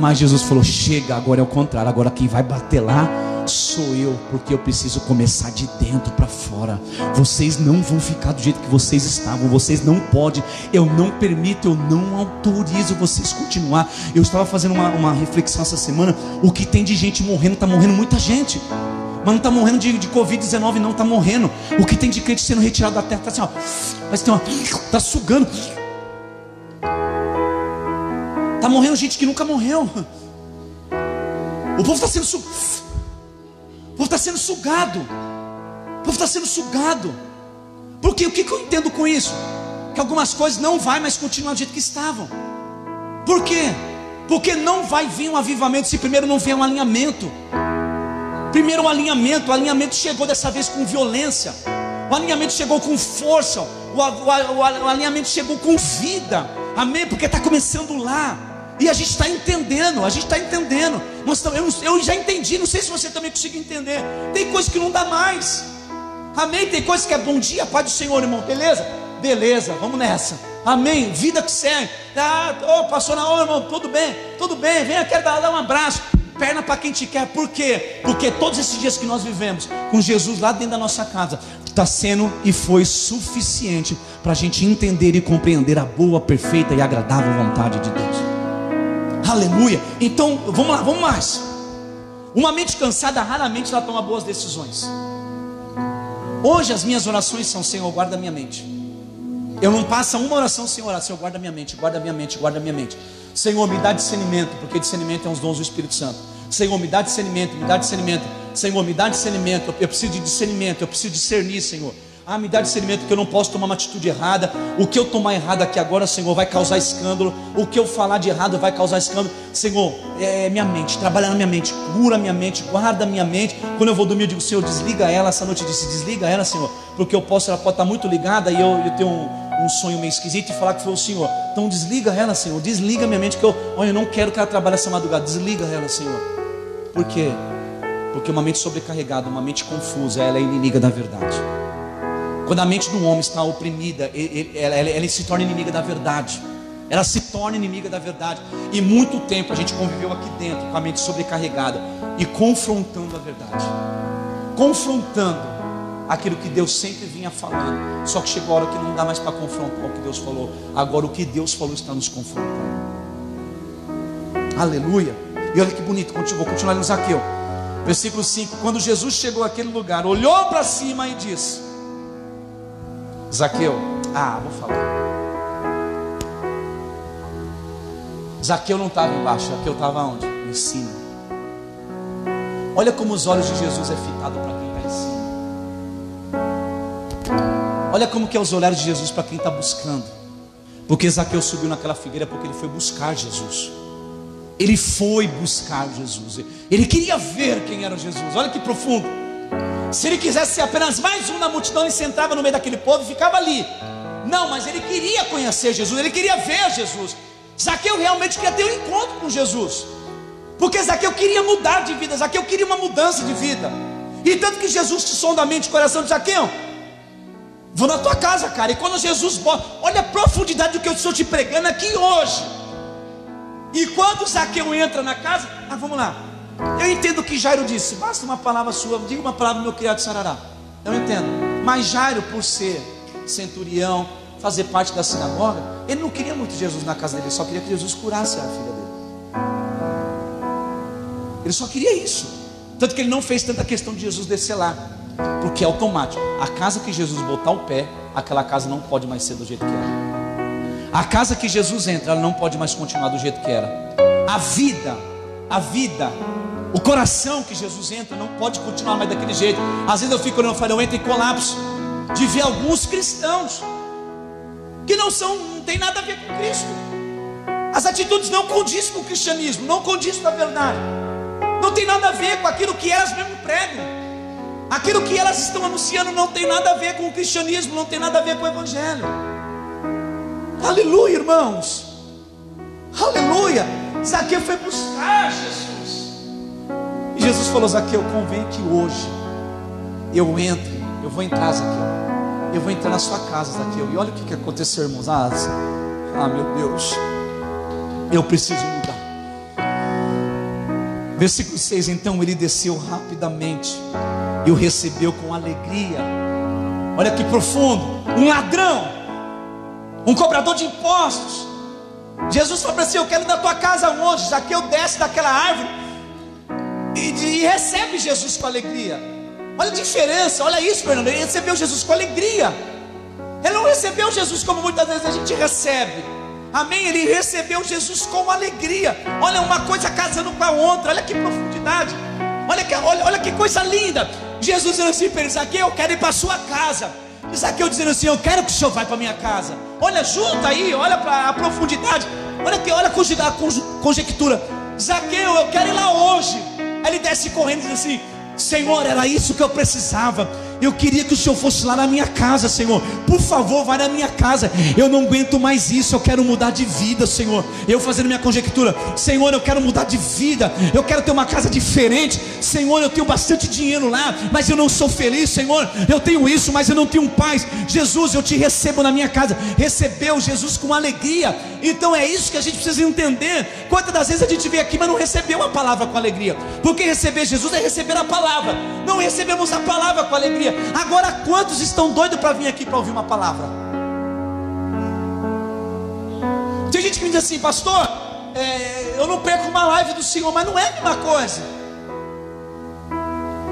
Mas Jesus falou: Chega, agora é o contrário. Agora quem vai bater lá sou eu, porque eu preciso começar de dentro para fora. Vocês não vão ficar do jeito que vocês estavam, vocês não podem, eu não permito, eu não autorizo vocês continuar. Eu estava fazendo uma, uma reflexão essa semana: o que tem de gente morrendo, está morrendo muita gente. Mas não está morrendo de, de Covid-19, não, está morrendo. O que tem de crente sendo retirado da terra, está assim, ó. Está sugando. Está morrendo gente que nunca morreu. O povo está sendo sugado. O povo está sendo sugado. O povo está sendo sugado. Porque o que, que eu entendo com isso? Que algumas coisas não vai mais continuar do jeito que estavam. Por quê? Porque não vai vir um avivamento se primeiro não vier um alinhamento. Primeiro o um alinhamento, o alinhamento chegou dessa vez com violência. O alinhamento chegou com força. O, o, o, o alinhamento chegou com vida. Amém? Porque está começando lá. E a gente está entendendo, a gente está entendendo. Nós, eu, eu já entendi, não sei se você também conseguiu entender. Tem coisa que não dá mais. Amém? Tem coisa que é bom dia, Pai do Senhor, irmão, beleza? Beleza, vamos nessa. Amém? Vida que serve. Ah, oh, pastor Naô, irmão, tudo bem, tudo bem, venha, quero dar, dar um abraço. Perna para quem te quer, por quê? Porque todos esses dias que nós vivemos com Jesus lá dentro da nossa casa, está sendo e foi suficiente para a gente entender e compreender a boa, perfeita e agradável vontade de Deus. Aleluia. Então, vamos lá, vamos mais. Uma mente cansada raramente ela toma boas decisões. Hoje as minhas orações são: Senhor, guarda minha mente. Eu não passo uma oração sem orar, Senhor, guarda minha mente, guarda minha mente, guarda minha mente. Senhor, me dá discernimento, porque discernimento é um dons do Espírito Santo. Senhor, me dá discernimento, me dá discernimento. Senhor, me dá discernimento. Eu preciso de discernimento, eu preciso discernir, Senhor. Ah, me dá discernimento que eu não posso tomar uma atitude errada. O que eu tomar errado aqui agora, Senhor, vai causar escândalo. O que eu falar de errado vai causar escândalo. Senhor, é minha mente, trabalha na minha mente, cura minha mente, guarda minha mente. Quando eu vou dormir, eu digo, Senhor, desliga ela. Essa noite eu disse, desliga ela, Senhor. Porque eu posso, ela pode estar muito ligada e eu, eu tenho um, um sonho meio esquisito e falar que foi o Senhor. Então desliga ela, Senhor. Desliga minha mente, que eu, olha, eu não quero que ela trabalhe essa madrugada. Desliga ela, Senhor. Por quê? Porque uma mente sobrecarregada, uma mente confusa, ela é inimiga da verdade. Quando a mente do homem está oprimida, ela, ela, ela se torna inimiga da verdade. Ela se torna inimiga da verdade. E muito tempo a gente conviveu aqui dentro com a mente sobrecarregada e confrontando a verdade. Confrontando aquilo que Deus sempre vinha falando. Só que chegou a hora que não dá mais para confrontar o que Deus falou. Agora o que Deus falou está nos confrontando. Aleluia. E olha que bonito, vou continuar no Zaqueu. Versículo 5: Quando Jesus chegou àquele lugar, olhou para cima e disse: Zaqueu, ah, vou falar. Zaqueu não estava embaixo, Zaqueu estava onde? Em cima. Olha como os olhos de Jesus é fitado para quem está em cima. Olha como que é os olhares de Jesus para quem está buscando. Porque Zaqueu subiu naquela figueira porque ele foi buscar Jesus. Ele foi buscar Jesus. Ele queria ver quem era Jesus. Olha que profundo. Se ele quisesse ser apenas mais um na multidão, ele sentava no meio daquele povo e ficava ali. Não, mas ele queria conhecer Jesus, ele queria ver Jesus. Zaqueu realmente queria ter um encontro com Jesus. Porque Zaqueu queria mudar de vida, Zaqueu queria uma mudança de vida. E tanto que Jesus te sonda a mente e coração de Zaqueu. Vou na tua casa, cara. E quando Jesus bota, olha a profundidade do que eu estou te pregando aqui hoje. E quando Zaqueu entra na casa, ah, vamos lá. Eu entendo o que Jairo disse. Basta uma palavra sua, diga uma palavra meu criado Sarará. Eu entendo. Mas Jairo, por ser centurião, fazer parte da sinagoga, ele não queria muito Jesus na casa dele, ele só queria que Jesus curasse a filha dele. Ele só queria isso. Tanto que ele não fez tanta questão de Jesus descer lá, porque é automático. A casa que Jesus botar o pé, aquela casa não pode mais ser do jeito que era. A casa que Jesus entra, ela não pode mais continuar do jeito que era. A vida, a vida, o coração que Jesus entra não pode continuar mais daquele jeito. Às vezes eu fico olhando, eu falo, eu entro em colapso de ver alguns cristãos que não são, não tem nada a ver com Cristo. As atitudes não condizem com o cristianismo, não condizem com a verdade. Não tem nada a ver com aquilo que elas mesmo pregam. Aquilo que elas estão anunciando não tem nada a ver com o cristianismo, não tem nada a ver com o evangelho. Aleluia, irmãos. Aleluia. Zaqueu foi buscar Jesus. Jesus falou: Zaqueu, convém que hoje eu entre, eu vou entrar, Zaqueu. Eu vou entrar na sua casa, Zaqueu. E olha o que, que aconteceu, irmãos. Ah, ah, meu Deus. Eu preciso mudar. Versículo 6: Então ele desceu rapidamente e o recebeu com alegria. Olha que profundo. Um ladrão, um cobrador de impostos. Jesus falou assim: Eu quero ir na tua casa onde? Zaqueu desce daquela árvore e, e recebe Jesus com alegria. Olha a diferença, olha isso, Fernando. Ele recebeu Jesus com alegria. Ele não recebeu Jesus como muitas vezes a gente recebe. Amém? Ele recebeu Jesus com alegria. Olha uma coisa casando com a outra. Olha que profundidade. Olha que, olha, olha que coisa linda. Jesus dizendo assim para eu quero ir para a sua casa. Zaqueu dizendo assim: Eu quero que o senhor vá para minha casa. Olha, junta aí, olha para a profundidade. Olha que, olha a conjectura. Zaqueu, eu quero ir lá hoje. Aí ele desce correndo e diz assim: Senhor, era isso que eu precisava. Eu queria que o Senhor fosse lá na minha casa, Senhor. Por favor, vai na minha casa. Eu não aguento mais isso. Eu quero mudar de vida, Senhor. Eu fazendo minha conjectura, Senhor, eu quero mudar de vida. Eu quero ter uma casa diferente. Senhor, eu tenho bastante dinheiro lá, mas eu não sou feliz, Senhor. Eu tenho isso, mas eu não tenho paz. Jesus, eu te recebo na minha casa. Recebeu Jesus com alegria. Então é isso que a gente precisa entender. Quantas das vezes a gente vem aqui, mas não recebeu a palavra com alegria? Porque receber Jesus é receber a palavra. Não recebemos a palavra com alegria. Agora, quantos estão doidos para vir aqui para ouvir uma palavra? Tem gente que me diz assim, pastor, é, eu não perco uma live do Senhor, mas não é a mesma coisa.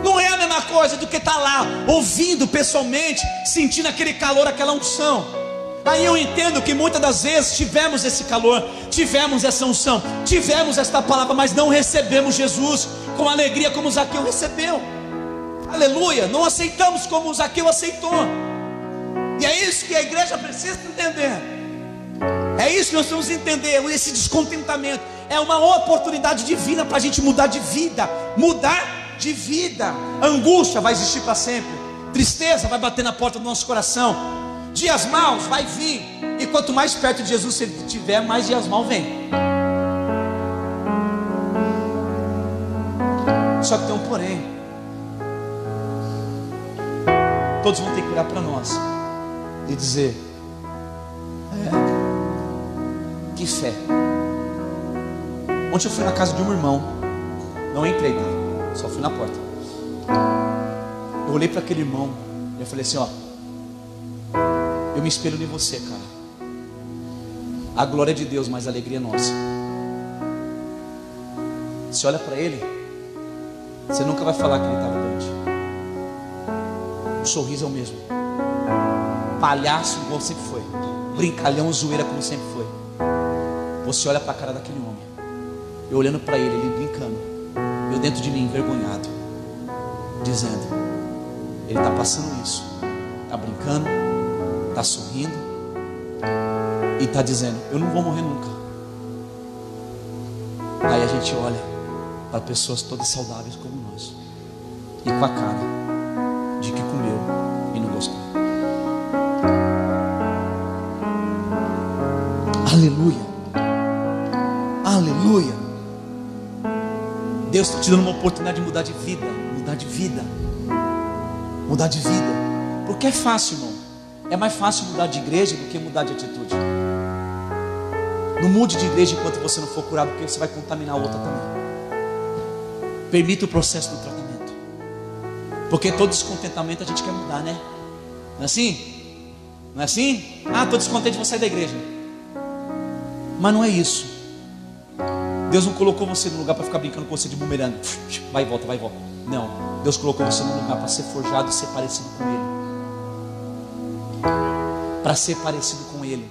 Não é a mesma coisa do que estar tá lá, ouvindo pessoalmente, sentindo aquele calor, aquela unção. Aí eu entendo que muitas das vezes tivemos esse calor, tivemos essa unção, tivemos esta palavra, mas não recebemos Jesus com alegria como Zaqueu recebeu. Aleluia. Não aceitamos como o Zaqueu aceitou. E é isso que a igreja precisa entender. É isso que nós temos que entender. Esse descontentamento é uma oportunidade divina para a gente mudar de vida. Mudar de vida. Angústia vai existir para sempre. Tristeza vai bater na porta do nosso coração. Dias maus vai vir. E quanto mais perto de Jesus você estiver, mais dias maus vem. Só que tem um porém. Todos vão ter que olhar para nós e dizer: é, que fé. Ontem eu fui na casa de um irmão, não entrei, tá? só fui na porta. Eu olhei para aquele irmão e eu falei assim: ó, eu me espelho em você, cara. A glória é de Deus, mas a alegria é nossa. Você olha para ele, você nunca vai falar que ele estava doente o sorriso é o mesmo. Palhaço igual sempre foi. Brincalhão, zoeira como sempre foi. Você olha para a cara daquele homem. Eu olhando para ele, ele brincando. Eu dentro de mim envergonhado. Dizendo: Ele está passando isso. Está brincando, está sorrindo e está dizendo: Eu não vou morrer nunca. Aí a gente olha para pessoas todas saudáveis como nós e com a cara de que comeu e não gostou. Aleluia, aleluia. Deus está te dando uma oportunidade de mudar de vida, mudar de vida, mudar de vida, porque é fácil, irmão. É mais fácil mudar de igreja do que mudar de atitude. Não mude de igreja enquanto você não for curado, porque você vai contaminar a outra também. Permita o processo do tratamento. Porque todo descontentamento a gente quer mudar, né? Não é assim? Não é assim? Ah, estou descontente, vou sair da igreja. Mas não é isso. Deus não colocou você no lugar para ficar brincando com você de bumerangue. Vai e volta, vai e volta. Não. Deus colocou você no lugar para ser forjado e ser parecido com Ele. Para ser parecido com Ele.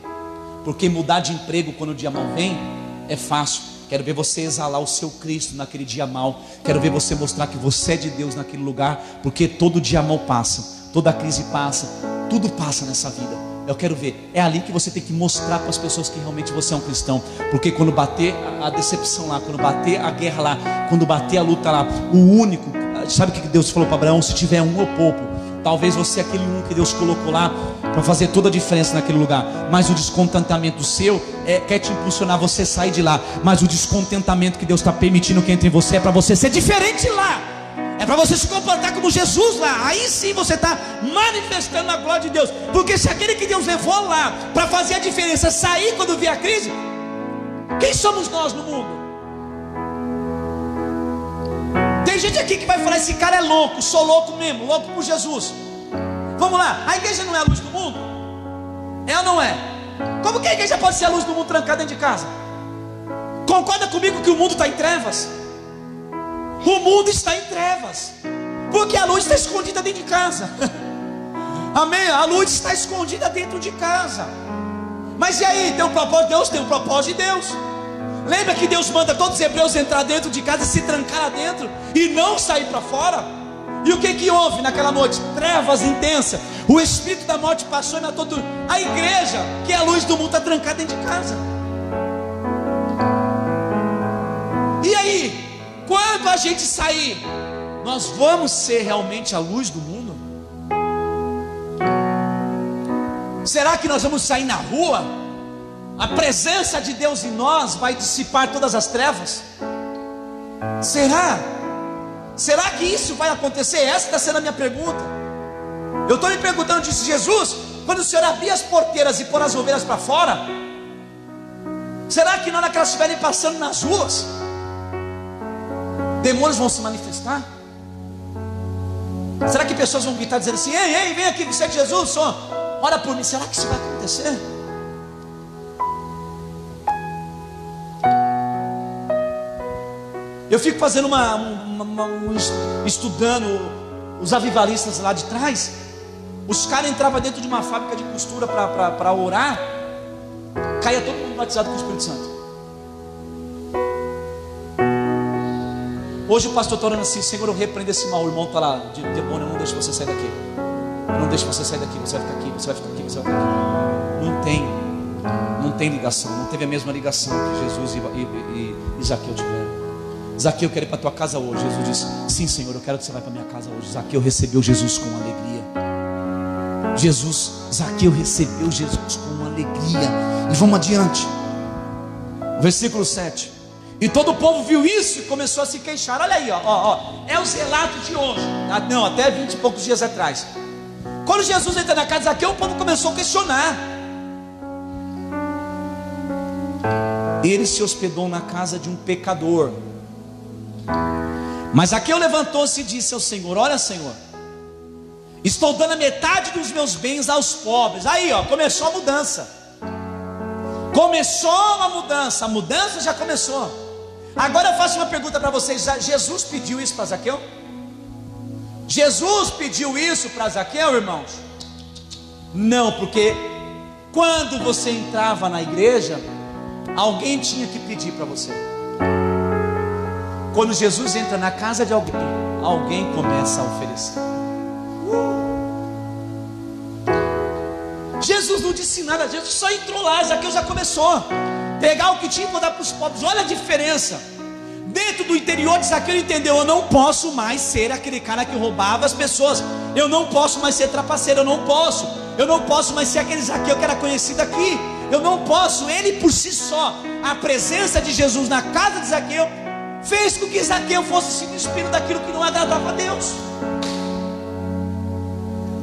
Porque mudar de emprego quando o dia mal vem é fácil. Quero ver você exalar o seu Cristo naquele dia mal. Quero ver você mostrar que você é de Deus naquele lugar. Porque todo dia mal passa, toda crise passa, tudo passa nessa vida. Eu quero ver. É ali que você tem que mostrar para as pessoas que realmente você é um cristão. Porque quando bater a decepção lá, quando bater a guerra lá, quando bater a luta lá, o único, sabe o que Deus falou para Abraão? Se tiver um, eu poupo. Talvez você é aquele um que Deus colocou lá para fazer toda a diferença naquele lugar. Mas o descontentamento seu é, quer te impulsionar você sair de lá. Mas o descontentamento que Deus está permitindo que entre em você é para você ser diferente lá. É para você se comportar como Jesus lá. Aí sim você está manifestando a glória de Deus. Porque se aquele que Deus levou lá para fazer a diferença sair quando vier a crise, quem somos nós no mundo? Tem gente aqui que vai falar: esse cara é louco, sou louco mesmo, louco por Jesus. Vamos lá, a igreja não é a luz do mundo? É ou não é? Como que a igreja pode ser a luz do mundo trancada dentro de casa? Concorda comigo que o mundo está em trevas? O mundo está em trevas, porque a luz está escondida dentro de casa. Amém? A luz está escondida dentro de casa. Mas e aí? Tem um propósito? Deus tem um propósito de Deus. Lembra que Deus manda todos os hebreus entrar dentro de casa e se trancar lá dentro e não sair para fora? E o que que houve naquela noite? Trevas intensas. O espírito da morte passou e matou tudo. A igreja, que é a luz do mundo, está trancada dentro de casa. E aí, quando a gente sair, nós vamos ser realmente a luz do mundo? Será que nós vamos sair na rua? A presença de Deus em nós vai dissipar todas as trevas? Será? Será que isso vai acontecer? Essa está sendo a minha pergunta. Eu estou me perguntando, disse Jesus, quando o Senhor abrir as porteiras e pôr as ovelhas para fora, será que na hora que elas estiverem passando nas ruas, demônios vão se manifestar? Será que pessoas vão gritar dizendo assim: Ei, ei, vem aqui, você é de Jesus, só ora por mim? Será que isso vai acontecer? Eu fico fazendo uma, uma, uma um, estudando os avivalistas lá de trás. Os caras entravam dentro de uma fábrica de costura para orar, caia todo mundo batizado com o Espírito Santo. Hoje o pastor está orando assim, Senhor, eu repreendo esse mal, o irmão está lá, de demônio, não deixa você sair daqui. Não deixa você sair daqui, você vai ficar aqui, você vai ficar aqui, você vai ficar aqui. Não tem, não tem ligação, não teve a mesma ligação que Jesus e, e, e, e Zaqueu tiveram. Zaqueu, eu quero ir para tua casa hoje. Jesus disse: Sim, Senhor, eu quero que você vá para minha casa hoje. Zaqueu recebeu Jesus com alegria. Jesus, Zaqueu recebeu Jesus com alegria. E vamos adiante. Versículo 7. E todo o povo viu isso e começou a se queixar. Olha aí, ó, ó, ó. é os relatos de hoje. Ah, não, até 20 e poucos dias atrás. Quando Jesus entra na casa de Zaqueu, o povo começou a questionar. Ele se hospedou na casa de um pecador. Mas Zaqueu levantou-se e disse ao Senhor: Olha, Senhor, estou dando a metade dos meus bens aos pobres. Aí, ó, começou a mudança. Começou a mudança, a mudança já começou. Agora eu faço uma pergunta para vocês: Jesus pediu isso para Zaqueu? Jesus pediu isso para Zaqueu, irmãos? Não, porque quando você entrava na igreja, alguém tinha que pedir para você. Quando Jesus entra na casa de alguém, alguém começa a oferecer. Jesus não disse nada, Jesus só entrou lá, Zaqueu já começou. Pegar o que tinha e mandar para os pobres. Olha a diferença. Dentro do interior de Zaqueu ele entendeu: eu não posso mais ser aquele cara que roubava as pessoas. Eu não posso mais ser trapaceiro, eu não posso. Eu não posso mais ser aquele Zaqueu que era conhecido aqui. Eu não posso, ele por si só, a presença de Jesus na casa de Zaqueu, fez com que Zaqueu fosse se despindo daquilo que não agradava a Deus.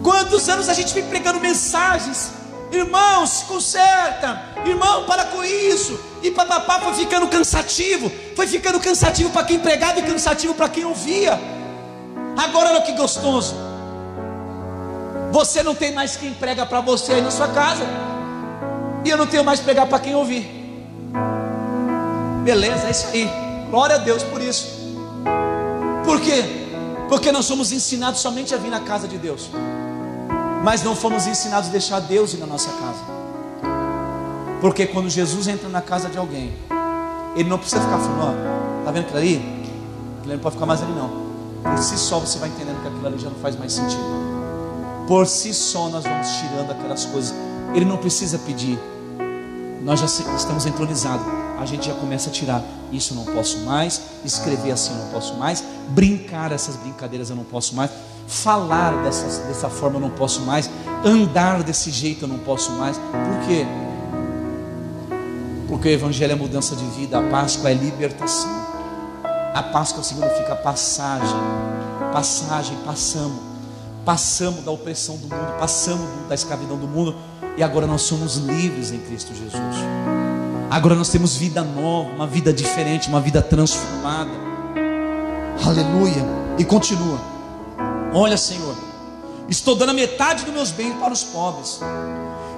Quantos anos a gente vem pregando mensagens Irmão, se conserta. Irmão, para com isso. E papapá foi ficando cansativo. Foi ficando cansativo para quem pregava e cansativo para quem ouvia. Agora olha que gostoso. Você não tem mais quem prega para você aí na sua casa. E eu não tenho mais pregar para quem ouvir. Beleza, é isso aí. Glória a Deus por isso. Por quê? Porque nós somos ensinados somente a vir na casa de Deus mas não fomos ensinados a deixar Deus ir na nossa casa. Porque quando Jesus entra na casa de alguém, ele não precisa ficar falando, ó, tá vendo aquilo ali? Aquilo não pode ficar mais ali não. Por si só você vai entendendo que aquilo ali já não faz mais sentido. Por si só nós vamos tirando aquelas coisas. Ele não precisa pedir. Nós já estamos entronizados. A gente já começa a tirar. Isso eu não posso mais. Escrever assim eu não posso mais. Brincar essas brincadeiras eu não posso mais falar dessa, dessa forma eu não posso mais, andar desse jeito eu não posso mais. Por quê? Porque o Evangelho é mudança de vida, a Páscoa é libertação. A Páscoa significa passagem, passagem, passamos, passamos da opressão do mundo, passamos da escravidão do mundo e agora nós somos livres em Cristo Jesus. Agora nós temos vida nova, uma vida diferente, uma vida transformada. Aleluia. E continua. Olha, Senhor, estou dando a metade dos meus bens para os pobres.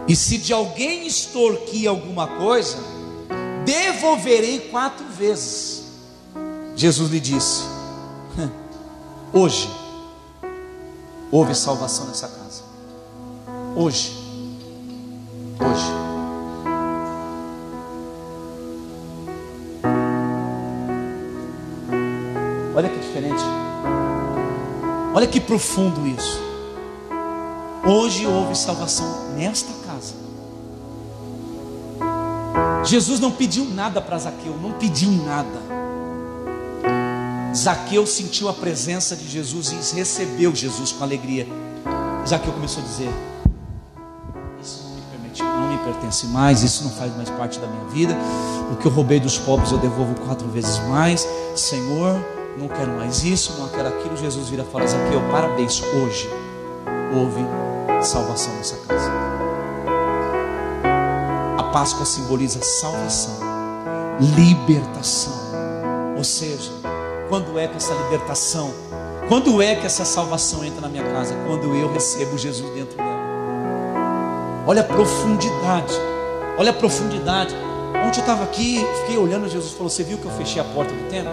E se de alguém extorquir alguma coisa, devolverei quatro vezes. Jesus lhe disse: Hoje houve salvação nessa casa. Hoje. Hoje. Olha que profundo isso. Hoje houve salvação nesta casa. Jesus não pediu nada para Zaqueu, não pediu nada. Zaqueu sentiu a presença de Jesus e recebeu Jesus com alegria. Zaqueu começou a dizer: Isso não me, permite, não me pertence mais, isso não faz mais parte da minha vida. O que eu roubei dos pobres eu devolvo quatro vezes mais. Senhor, não quero mais isso, não quero aquilo. Jesus vira e fala: Zaqueu, parabéns, hoje houve salvação nessa casa. A Páscoa simboliza salvação, libertação. Ou seja, quando é que essa libertação, quando é que essa salvação entra na minha casa? Quando eu recebo Jesus dentro dela. Olha a profundidade, olha a profundidade. Ontem eu estava aqui, fiquei olhando, Jesus falou: Você viu que eu fechei a porta do templo?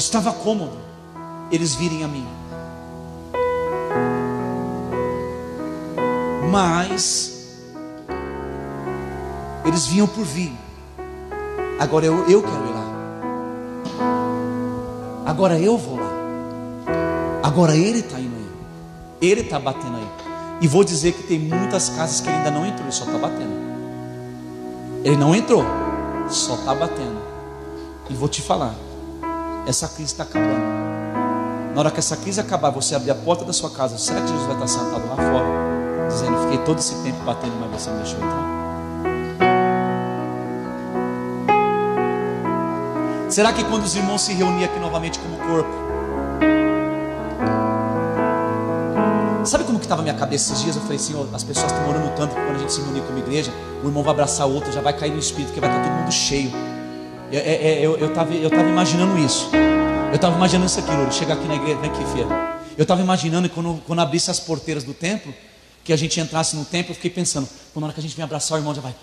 Estava cômodo eles virem a mim. Mas eles vinham por vir. Agora eu, eu quero ir lá. Agora eu vou lá. Agora ele está indo aí. Ele está batendo aí. E vou dizer que tem muitas casas que ele ainda não entrou, ele só está batendo. Ele não entrou, só está batendo. E vou te falar essa crise está acabando. Na hora que essa crise acabar, você abrir a porta da sua casa, será que Jesus vai estar sentado lá fora, dizendo: Fiquei todo esse tempo batendo, mas você não deixou entrar? Será que quando os irmãos se reuniam aqui novamente como corpo, Sabe como que estava minha cabeça esses dias? Eu falei, Senhor, as pessoas estão orando tanto que quando a gente se reunir como igreja, o irmão vai abraçar o outro, já vai cair no espírito, porque vai estar todo mundo cheio. É, é, eu estava eu tava imaginando isso. Eu estava imaginando isso aqui, Lourdes. Chegar aqui na igreja, vem aqui, filha. Eu estava imaginando quando, quando abrisse as porteiras do templo, que a gente entrasse no templo, eu fiquei pensando, na hora que a gente vem abraçar o irmão, já vai.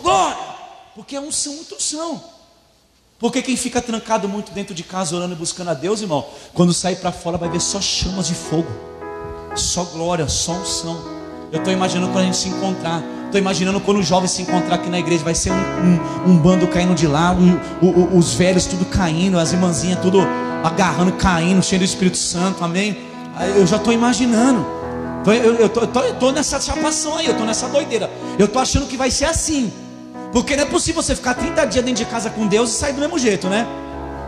Glória! Porque é unção, muita unção. Porque quem fica trancado muito dentro de casa, orando e buscando a Deus, irmão, quando sair para fora vai ver só chamas de fogo, só glória, só unção. Eu estou imaginando quando a gente se encontrar. Estou imaginando quando os jovens se encontrar aqui na igreja, vai ser um, um, um bando caindo de lá, o, o, os velhos tudo caindo, as irmãzinhas tudo agarrando, caindo, cheio do Espírito Santo, amém? Eu já estou imaginando. Eu, tô nessa chapação aí, eu tô nessa doideira. Eu tô achando que vai ser assim. Porque não é possível você ficar 30 dias dentro de casa com Deus e sair do mesmo jeito, né?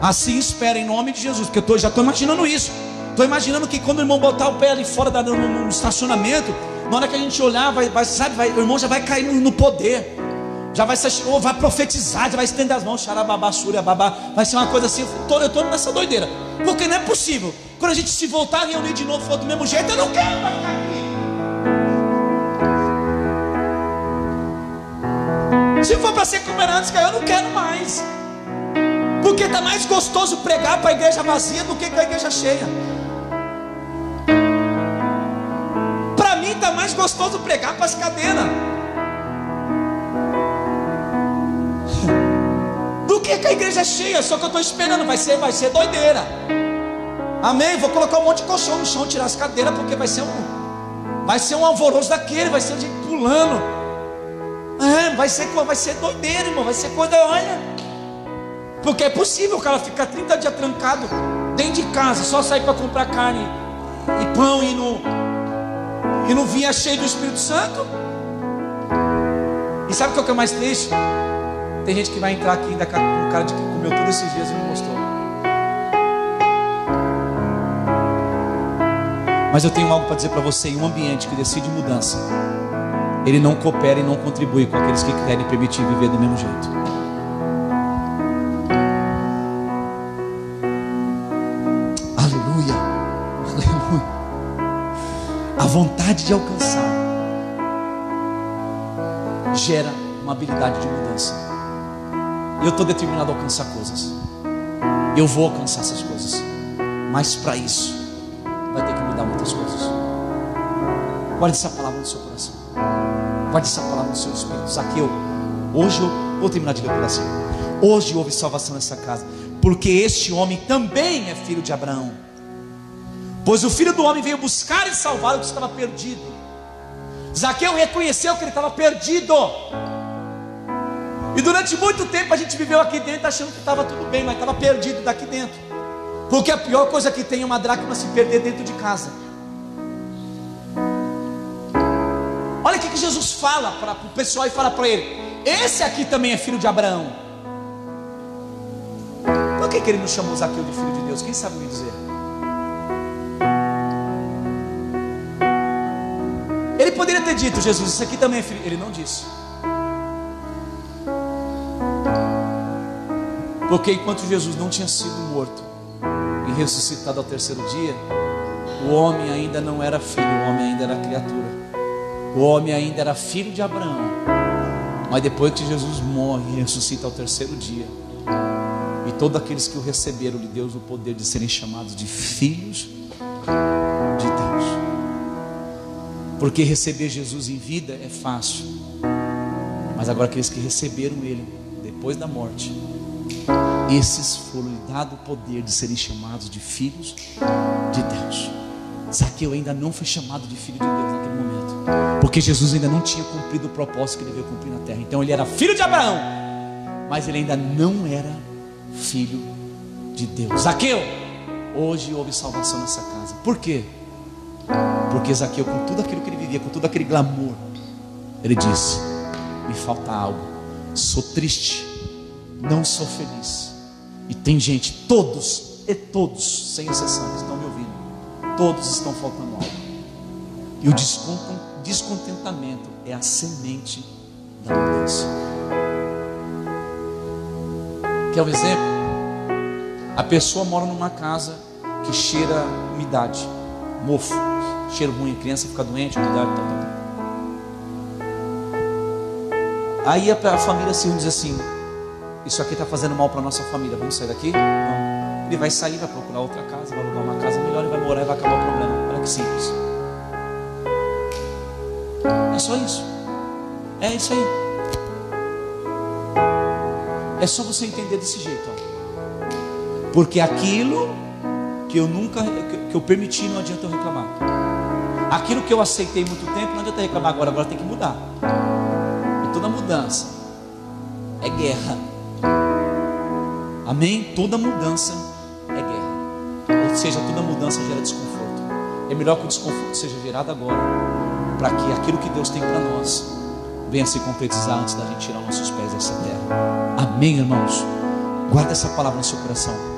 Assim espera em nome de Jesus, porque eu tô, já estou imaginando isso. Estou imaginando que quando o irmão botar o pé ali fora da, no, no, estacionamento, na hora que a gente olhar, vai, vai sabe, vai, o irmão já vai cair no, no poder. Já vai, ou vai profetizar, já vai estender as mãos, xarababá, babá. Vai ser uma coisa assim. Eu estou nessa doideira. Porque não é possível. Quando a gente se voltar a reunir de novo, for do mesmo jeito, eu não quero mais ficar aqui. Se for para ser como era antes, eu não quero mais. Porque está mais gostoso pregar para a igreja vazia do que para a igreja cheia. Mim está mais gostoso pregar para as cadeiras. Do que com a igreja cheia, só que eu estou esperando, vai ser, vai ser doideira. Amém? Vou colocar um monte de colchão no chão, tirar as cadeiras, porque vai ser um, vai ser um alvoroço daquele, vai ser gente pulando. É, vai ser, vai ser doideira, irmão, vai ser coisa, olha. Porque é possível o cara ficar 30 dias trancado dentro de casa, só sair para comprar carne e pão e não, e não vinha cheio do Espírito Santo. E sabe o que é o é mais triste? Tem gente que vai entrar aqui ainda com cara de que comeu todos esses dias e não mostrou. Mas eu tenho algo para dizer para você: em um ambiente que decide mudança, ele não coopera e não contribui com aqueles que querem permitir viver do mesmo jeito. Vontade de alcançar gera uma habilidade de mudança. Eu estou determinado a alcançar coisas. Eu vou alcançar essas coisas. Mas para isso, vai ter que mudar muitas coisas. Guarde essa palavra no seu coração. Guarde essa palavra no seu espírito. Zaqueu, hoje eu vou terminar de ler o coração. Hoje houve salvação nessa casa, porque este homem também é filho de Abraão. Pois o filho do homem veio buscar e salvar o que estava perdido. Zaqueu reconheceu que ele estava perdido. E durante muito tempo a gente viveu aqui dentro achando que estava tudo bem, mas estava perdido daqui dentro. Porque a pior coisa que tem é uma dracma se perder dentro de casa. Olha o que, Jesus fala para o pessoal e fala para ele: Esse aqui também é filho de Abraão. Por que, que ele não chamou Zaqueu de filho de Deus? Quem sabe me dizer? Poderia ter dito, Jesus, isso aqui também é filho. Ele não disse. Porque enquanto Jesus não tinha sido morto, ressuscitado ao terceiro dia, o homem ainda não era filho, o homem ainda era criatura. O homem ainda era filho de Abraão. Mas depois que Jesus morre e ressuscita ao terceiro dia, e todos aqueles que o receberam lhe deu o poder de serem chamados de filhos Porque receber Jesus em vida é fácil. Mas agora aqueles que receberam ele depois da morte, esses foram dado o poder de serem chamados de filhos de Deus. Zaqueu ainda não foi chamado de filho de Deus naquele momento, porque Jesus ainda não tinha cumprido o propósito que ele veio cumprir na terra. Então ele era filho de Abraão, mas ele ainda não era filho de Deus. Zaqueu, hoje houve salvação nessa casa. Por quê? Porque Zaqueu, com tudo aquilo que com todo aquele glamour, ele disse: Me falta algo, sou triste, não sou feliz. E tem gente, todos, e todos, sem exceção, que estão me ouvindo, todos estão faltando algo. E o descontentamento é a semente da mudança. Quer um exemplo? A pessoa mora numa casa que cheira umidade, mofo, cheiro ruim, criança fica doente, umidade, tal, tal, tal. Aí a família se diz assim: isso aqui está fazendo mal para nossa família, vamos sair daqui? Não. Ele vai sair, vai procurar outra casa, vai alugar uma casa melhor e vai morar e vai acabar o problema. Olha que simples. É só isso. É isso aí. É só você entender desse jeito. Ó. Porque aquilo que eu nunca, que eu permiti, não adianta eu reclamar. Aquilo que eu aceitei muito tempo, não adianta reclamar agora, agora tem que mudar. E toda mudança é guerra. Amém? Toda mudança é guerra. Ou seja, toda mudança gera desconforto. É melhor que o desconforto seja gerado agora, para que aquilo que Deus tem para nós venha se concretizar antes da gente tirar nossos pés dessa terra. Amém, irmãos? Guarda essa palavra no seu coração.